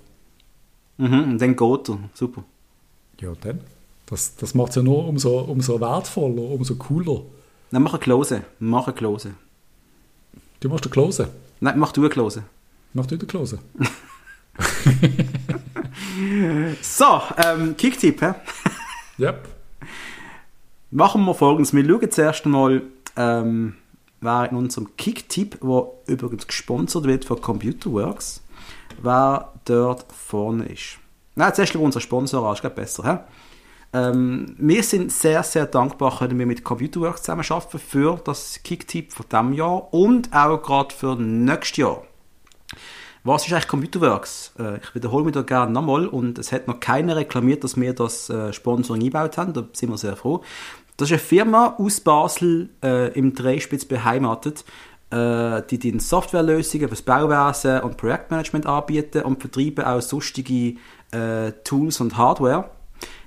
Mhm, und dann geht er. Super. Ja, dann. Das, das macht es ja nur umso, umso wertvoller, umso cooler. Dann mach eine Klose. Mach eine Klose. Du machst eine Klose? Nein, mach du eine Klose. Mach du eine Klose. *laughs* *laughs* so, ähm, Kicktipp, hä? *laughs* Yep. Machen wir folgendes. Wir schauen zuerst einmal, ähm, wer in unserem Kicktipp, der übrigens gesponsert wird von Computerworks, wer dort vorne ist. Nein, zuerst über unseren Sponsor an, ist glaube besser, hä? Ähm, wir sind sehr, sehr dankbar, können wir mit Computerworks zusammenarbeiten für das Kicktipp von diesem Jahr und auch gerade für nächstes Jahr. Was ist eigentlich Computerworks? Äh, ich wiederhole mich da gerne nochmal und es hat noch keiner reklamiert, dass wir das äh, Sponsoring eingebaut haben. Da sind wir sehr froh. Das ist eine Firma aus Basel äh, im Dreispitz beheimatet, äh, die die Softwarelösungen fürs Bauwesen und Projektmanagement anbieten und vertreiben auch sonstige äh, Tools und Hardware.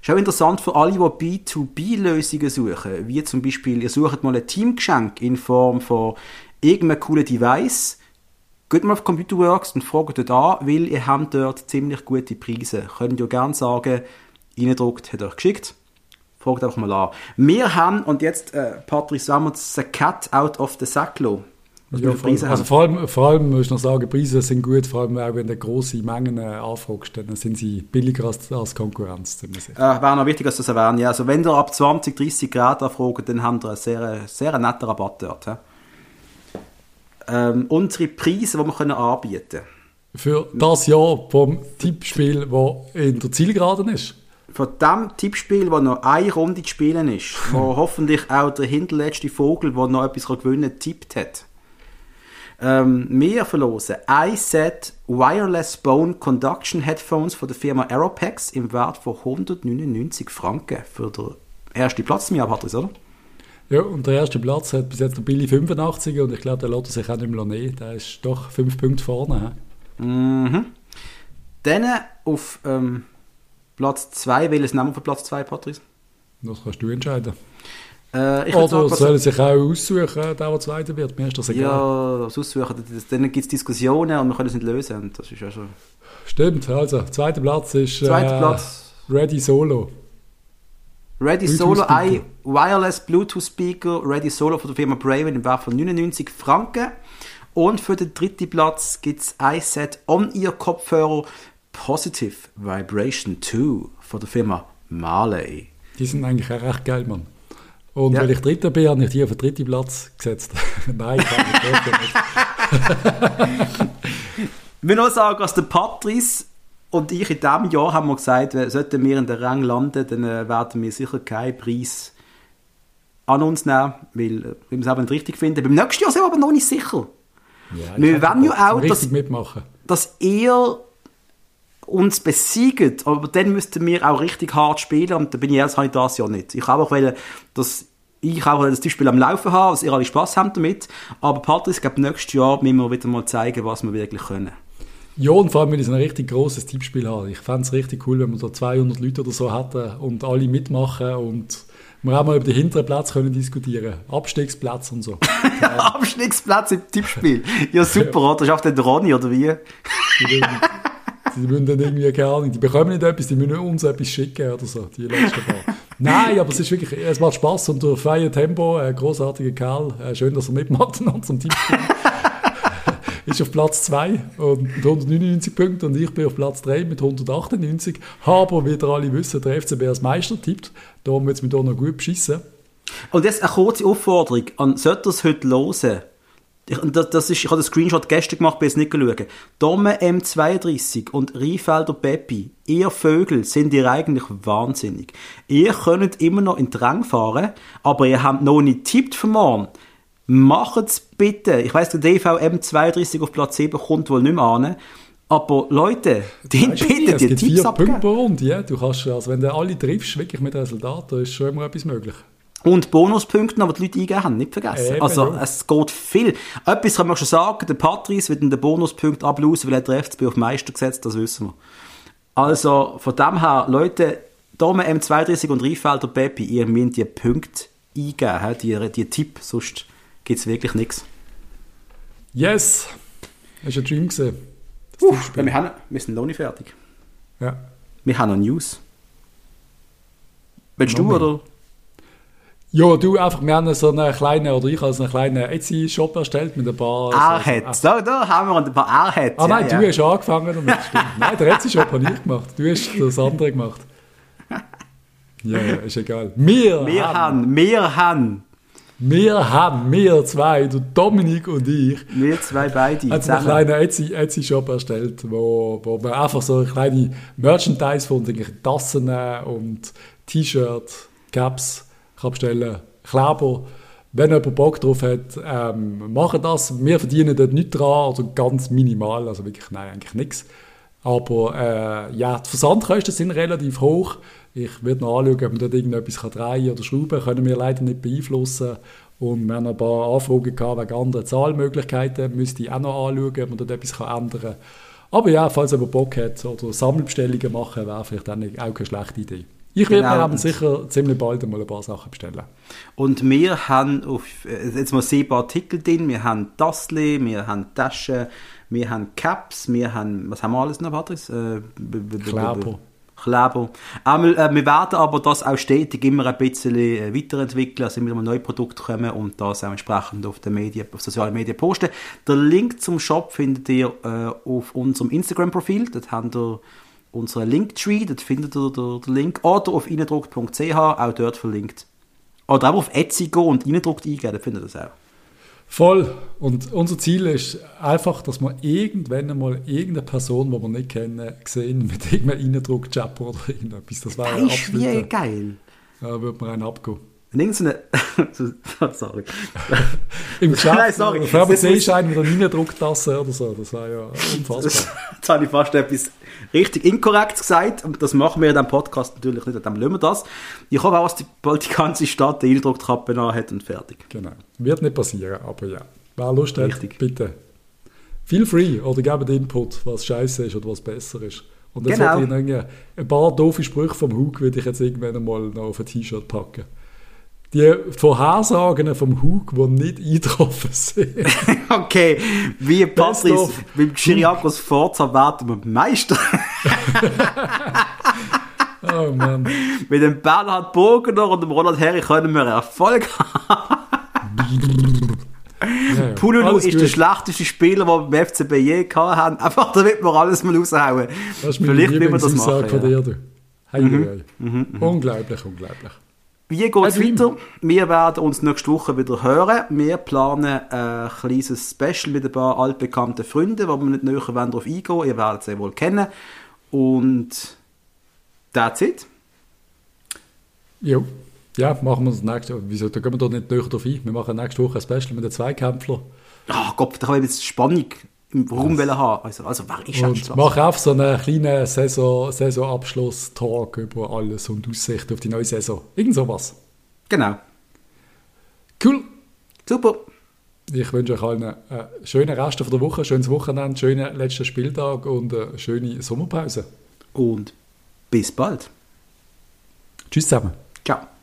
Ist auch interessant für alle, die B2B-Lösungen suchen, wie zum Beispiel, ihr sucht mal ein Teamgeschenk in Form von irgendeinem coolen Device, geht mal auf Computerworks und fragt dort an, weil ihr habt dort ziemlich gute Preise. Könnt ihr gerne sagen, reindruckt, hat euch geschickt. Fragt einfach mal an. Wir haben, und jetzt, äh, wenn wir the cat out of the sack lassen, was Ja, vor, Preise also vor allem, vor allem muss ich noch sagen, Preise sind gut, vor allem auch wenn du grosse Mengen äh, anfragst, dann sind sie billiger als, als Konkurrenz. Äh, wäre noch wichtig, dass das erwähnen. Ja, also wenn ihr ab 20, 30 Grad anfragt, dann habt ihr einen sehr, sehr netten Rabatt dort. hä? Ähm, unsere Preise, die wir anbieten können. Für das Jahr vom Tippspiel, das in der Zielgeraden ist. Von dem Tippspiel, wo noch eine Runde zu spielen ist, *laughs* wo hoffentlich auch der hinterletzte Vogel, der noch etwas gewinnen kann, tippt hat. Ähm, wir verlosen ein Set Wireless Bone Conduction Headphones von der Firma Aeropex im Wert von 199 Franken für den ersten Platz im Jahr, Patrice, oder? Ja, und der erste Platz hat bis jetzt der Billy 85 und ich glaube, der lässt sich auch nicht mehr nehmen. Der ist doch fünf Punkte vorne. Mhm. Dann auf ähm, Platz 2, welches nehmen wir für Platz 2, Patrice? Das kannst du entscheiden. Äh, Oder sagen, soll er sich auch aussuchen, der, der Zweiter wird? Mir ist das egal. ja, das aussuchen, dann gibt es Diskussionen und wir können es nicht lösen. Das ist ja schon... Stimmt, also, zweiter Platz ist Zweiter äh, Platz. Ready Solo. Ready Bluetooth Solo, ein Wireless Bluetooth Speaker, Ready Solo von der Firma Braven im Wert von 99 Franken. Und für den dritten Platz gibt es ein Set On-Ear-Kopfhörer Positive Vibration 2 von der Firma Marley. Die sind eigentlich auch recht geil, Mann. Und Ja. weil ich Dritter bin, habe ich die auf den dritten Platz gesetzt. *laughs* Nein, ich wirklich nicht. *laughs* Ich will noch sagen, dass der Patrice und ich in diesem Jahr haben wir gesagt, wenn- sollten wir in der Rang landen, dann äh, werden wir sicher keinen Preis an uns nehmen, weil äh, wir es eben nicht richtig finden. Beim nächsten Jahr sind wir aber noch nicht sicher. Ja, Wir wollen ja auch, dass- mitmachen. dass ihr uns besiegt, aber dann müssten wir auch richtig hart spielen und da bin ich das habe ich das Jahr nicht. Ich habe auch wollen, dass ich auch das Tischspiel am Laufen habe, dass ihr alle Spaß habt damit, aber Patrice, ich glaube, nächstes Jahr müssen wir wieder mal zeigen, was wir wirklich können. Ja, und vor allem, weil ich ein richtig grosses Tippspiel habe. Ich fände es richtig cool, wenn wir da 200 Leute oder so hätten und alle mitmachen und wir auch mal über die hinteren Plätze können diskutieren. Abstiegsplätze und so. *laughs* Abstiegsplatz im Tippspiel. Ja, super, oder? Schafft der Ronny, oder wie? Die müssen, die müssen dann irgendwie, keine Ahnung, die bekommen nicht etwas, die müssen uns etwas schicken oder so, die letzten paar. Nein, aber es ist wirklich, es macht Spaß und der Feier Tempo, ein großartiger Kerl, äh, schön, dass er mitmacht *laughs* in unserem Tippspiel. Ist auf Platz 2 und mit 199 Punkten und ich bin auf Platz 3 mit 198. Aber wie ihr alle wissen, der FCB als Meister tippt. Da haben wir mit noch gut beschissen. Und jetzt eine kurze Aufforderung an, sollt ihr es heute hören? Ich, das, das ist, ich habe den Screenshot gestern gemacht, bin jetzt nicht schauen. Domme M32 und Rheinfelder Peppi, ihr Vögel, sind ihr eigentlich wahnsinnig. Ihr könnt immer noch in den Rang fahren, aber ihr habt noch nicht tippt für morgen. Macht's bitte. Ich weiss, der DV M32 auf Platz 7 kommt wohl nicht mehr an. Aber Leute, die du nie, bitte die Tipps vier abgeben. Punkte pro Runde. Ja. Du kannst, also wenn du alle triffst, wirklich mit Resultaten, ist schon immer etwas möglich. Und Bonuspunkte, aber die Leute eingeben haben, nicht vergessen. Eben, also, ja. es geht viel. Etwas kann man schon sagen, der Patrice wird in den Bonuspunkt ablausen, weil er der FCB auf Meister gesetzt, das wissen wir. Also, von dem her, Leute, Dome M32 und Rheinfelder Peppi, ihr müsst die Punkte eingeben, die, die Tipp, sonst gibt es wirklich nichts. Yes! Das war ein Dream. Gewesen, Tippspiel. wir, haben, wir sind noch nicht fertig. Ja. Wir haben noch News. Willst du, Noch mehr. oder? Ja, du einfach, wir haben so einen kleinen, oder ich habe so einen kleinen Etsy-Shop erstellt mit ein paar... Airheads. Da, da haben wir ein paar Airheads. Ah nein, ja, du ja. hast angefangen damit, stimmt. Nein, der Etsy-Shop habe ich gemacht. Du hast das andere gemacht. *laughs* Ja, ja, ist egal. Wir, Wir haben, haben, wir haben, wir haben, wir zwei, der Dominik und ich, wir zwei beide hat einen kleinen Etsy- Etsy-Shop erstellt, wo, wo man einfach so kleine Merchandise von Tassen und T-Shirts, Caps kann bestellen, Kleber. Wenn jemand Bock drauf hat, ähm, machen das. Wir verdienen dort nichts dran, also ganz minimal, also wirklich, nein, eigentlich nichts. Aber äh, ja, die Versandkosten sind relativ hoch. Ich werde noch anschauen, ob man dort irgendetwas kann drehen oder schrauben können wir leider nicht beeinflussen. Und wir haben ein paar Anfragen gehabt wegen anderen Zahlmöglichkeiten. Müsste ich auch noch anschauen, ob man dort etwas kann ändern kann. Aber ja, falls jemand Bock hat oder Sammelbestellungen machen, wäre vielleicht auch, keine schlechte Idee. Ich werde Genau. mir sicher ziemlich bald einmal ein paar Sachen bestellen. Und wir haben auf, jetzt mal sieben Artikel drin. Wir haben Tassli, wir haben Taschen, wir haben Caps, wir haben, was haben wir alles noch, Patrick? Äh, Kleber. Kleber. Einmal, äh, wir werden aber das auch stetig immer ein bisschen äh, weiterentwickeln, also immer neue Produkte kommen und das auch entsprechend auf den Medien, auf sozialen Medien posten. Der Link zum Shop findet ihr äh, auf unserem Instagram-Profil. Dort habt ihr unseren Linktree, dort findet ihr den, Link. Oder auf eindruckt.ch, auch dort verlinkt. Oder auch auf Etsy gehen und eindruckt eingeben, dann findet ihr das auch. Voll. Und unser Ziel ist einfach, dass wir irgendwann einmal irgendeine Person, die wir nicht kennen, sehen, mit irgendeinem Eindruck-Chapper oder irgendetwas. Das wäre Das absolut... geil. Ja, würde man einen abgehen. Wenn irgendeine... *laughs* Sorry. Im Geschäft, Nein, sorry. Muss- du einen mit einer Eindrucktasse oder so. Das wäre ja unfassbar. *laughs* Jetzt habe ich fast etwas richtig inkorrekt gesagt. Und das machen wir in diesem Podcast natürlich nicht. Dann lassen wir das. Ich hoffe auch, dass die, bald die ganze Stadt eine Eindruckkappe hat und fertig. Genau. Wird nicht passieren, aber ja. Wer Lust hat, Richtig. bitte. Feel free oder gebt Input, was scheiße ist oder was besser ist. Und jetzt Genau. ich ein paar doofe Sprüche vom Hug würde ich jetzt irgendwann einmal noch auf ein T-Shirt packen. Die Vorhersagen vom Hug, die nicht eingetroffen sind. *laughs* Okay, wie Patrice beim Chiriakos Forza werden wir Meister. *laughs* oh Mann. Mit dem Bernhard Bogener und dem Ronald Herri können wir Erfolg haben. *laughs* Ja. Pululu ist gut. der schlechteste Spieler, den wir beim FCB je gehabt haben. Einfach damit wir alles mal raushauen. Das ist Vielleicht müssen wir das machen. von. Mhm. dir. Du. Hey, hey. Unglaublich, unglaublich. Wie geht es weiter? Wir werden uns nächste Woche wieder hören. Wir planen ein kleines Special mit ein paar altbekannten Freunden, wo wir nicht näher wollen darauf eingehen Ihr werdet sie wohl kennen. Und that's it. Jo. Ja, machen wir das nächste Woche. Wieso, da gehen wir doch nicht näher drauf ein. Wir machen nächste Woche ein Special mit den Zweikämpflern. Ah Gott, da kann ich jetzt Spannung Raum wollen haben. Also, also wer ist Und jetzt was? mach auf so einen kleinen Saison, Saisonabschluss-Talk über alles und Aussicht auf die neue Saison. Irgend sowas. Genau. Cool. Super. Ich wünsche euch allen einen schönen Rest von der Woche, schönes Wochenende, schönen letzten Spieltag und eine schöne Sommerpause. Und bis bald. Tschüss zusammen. Ciao.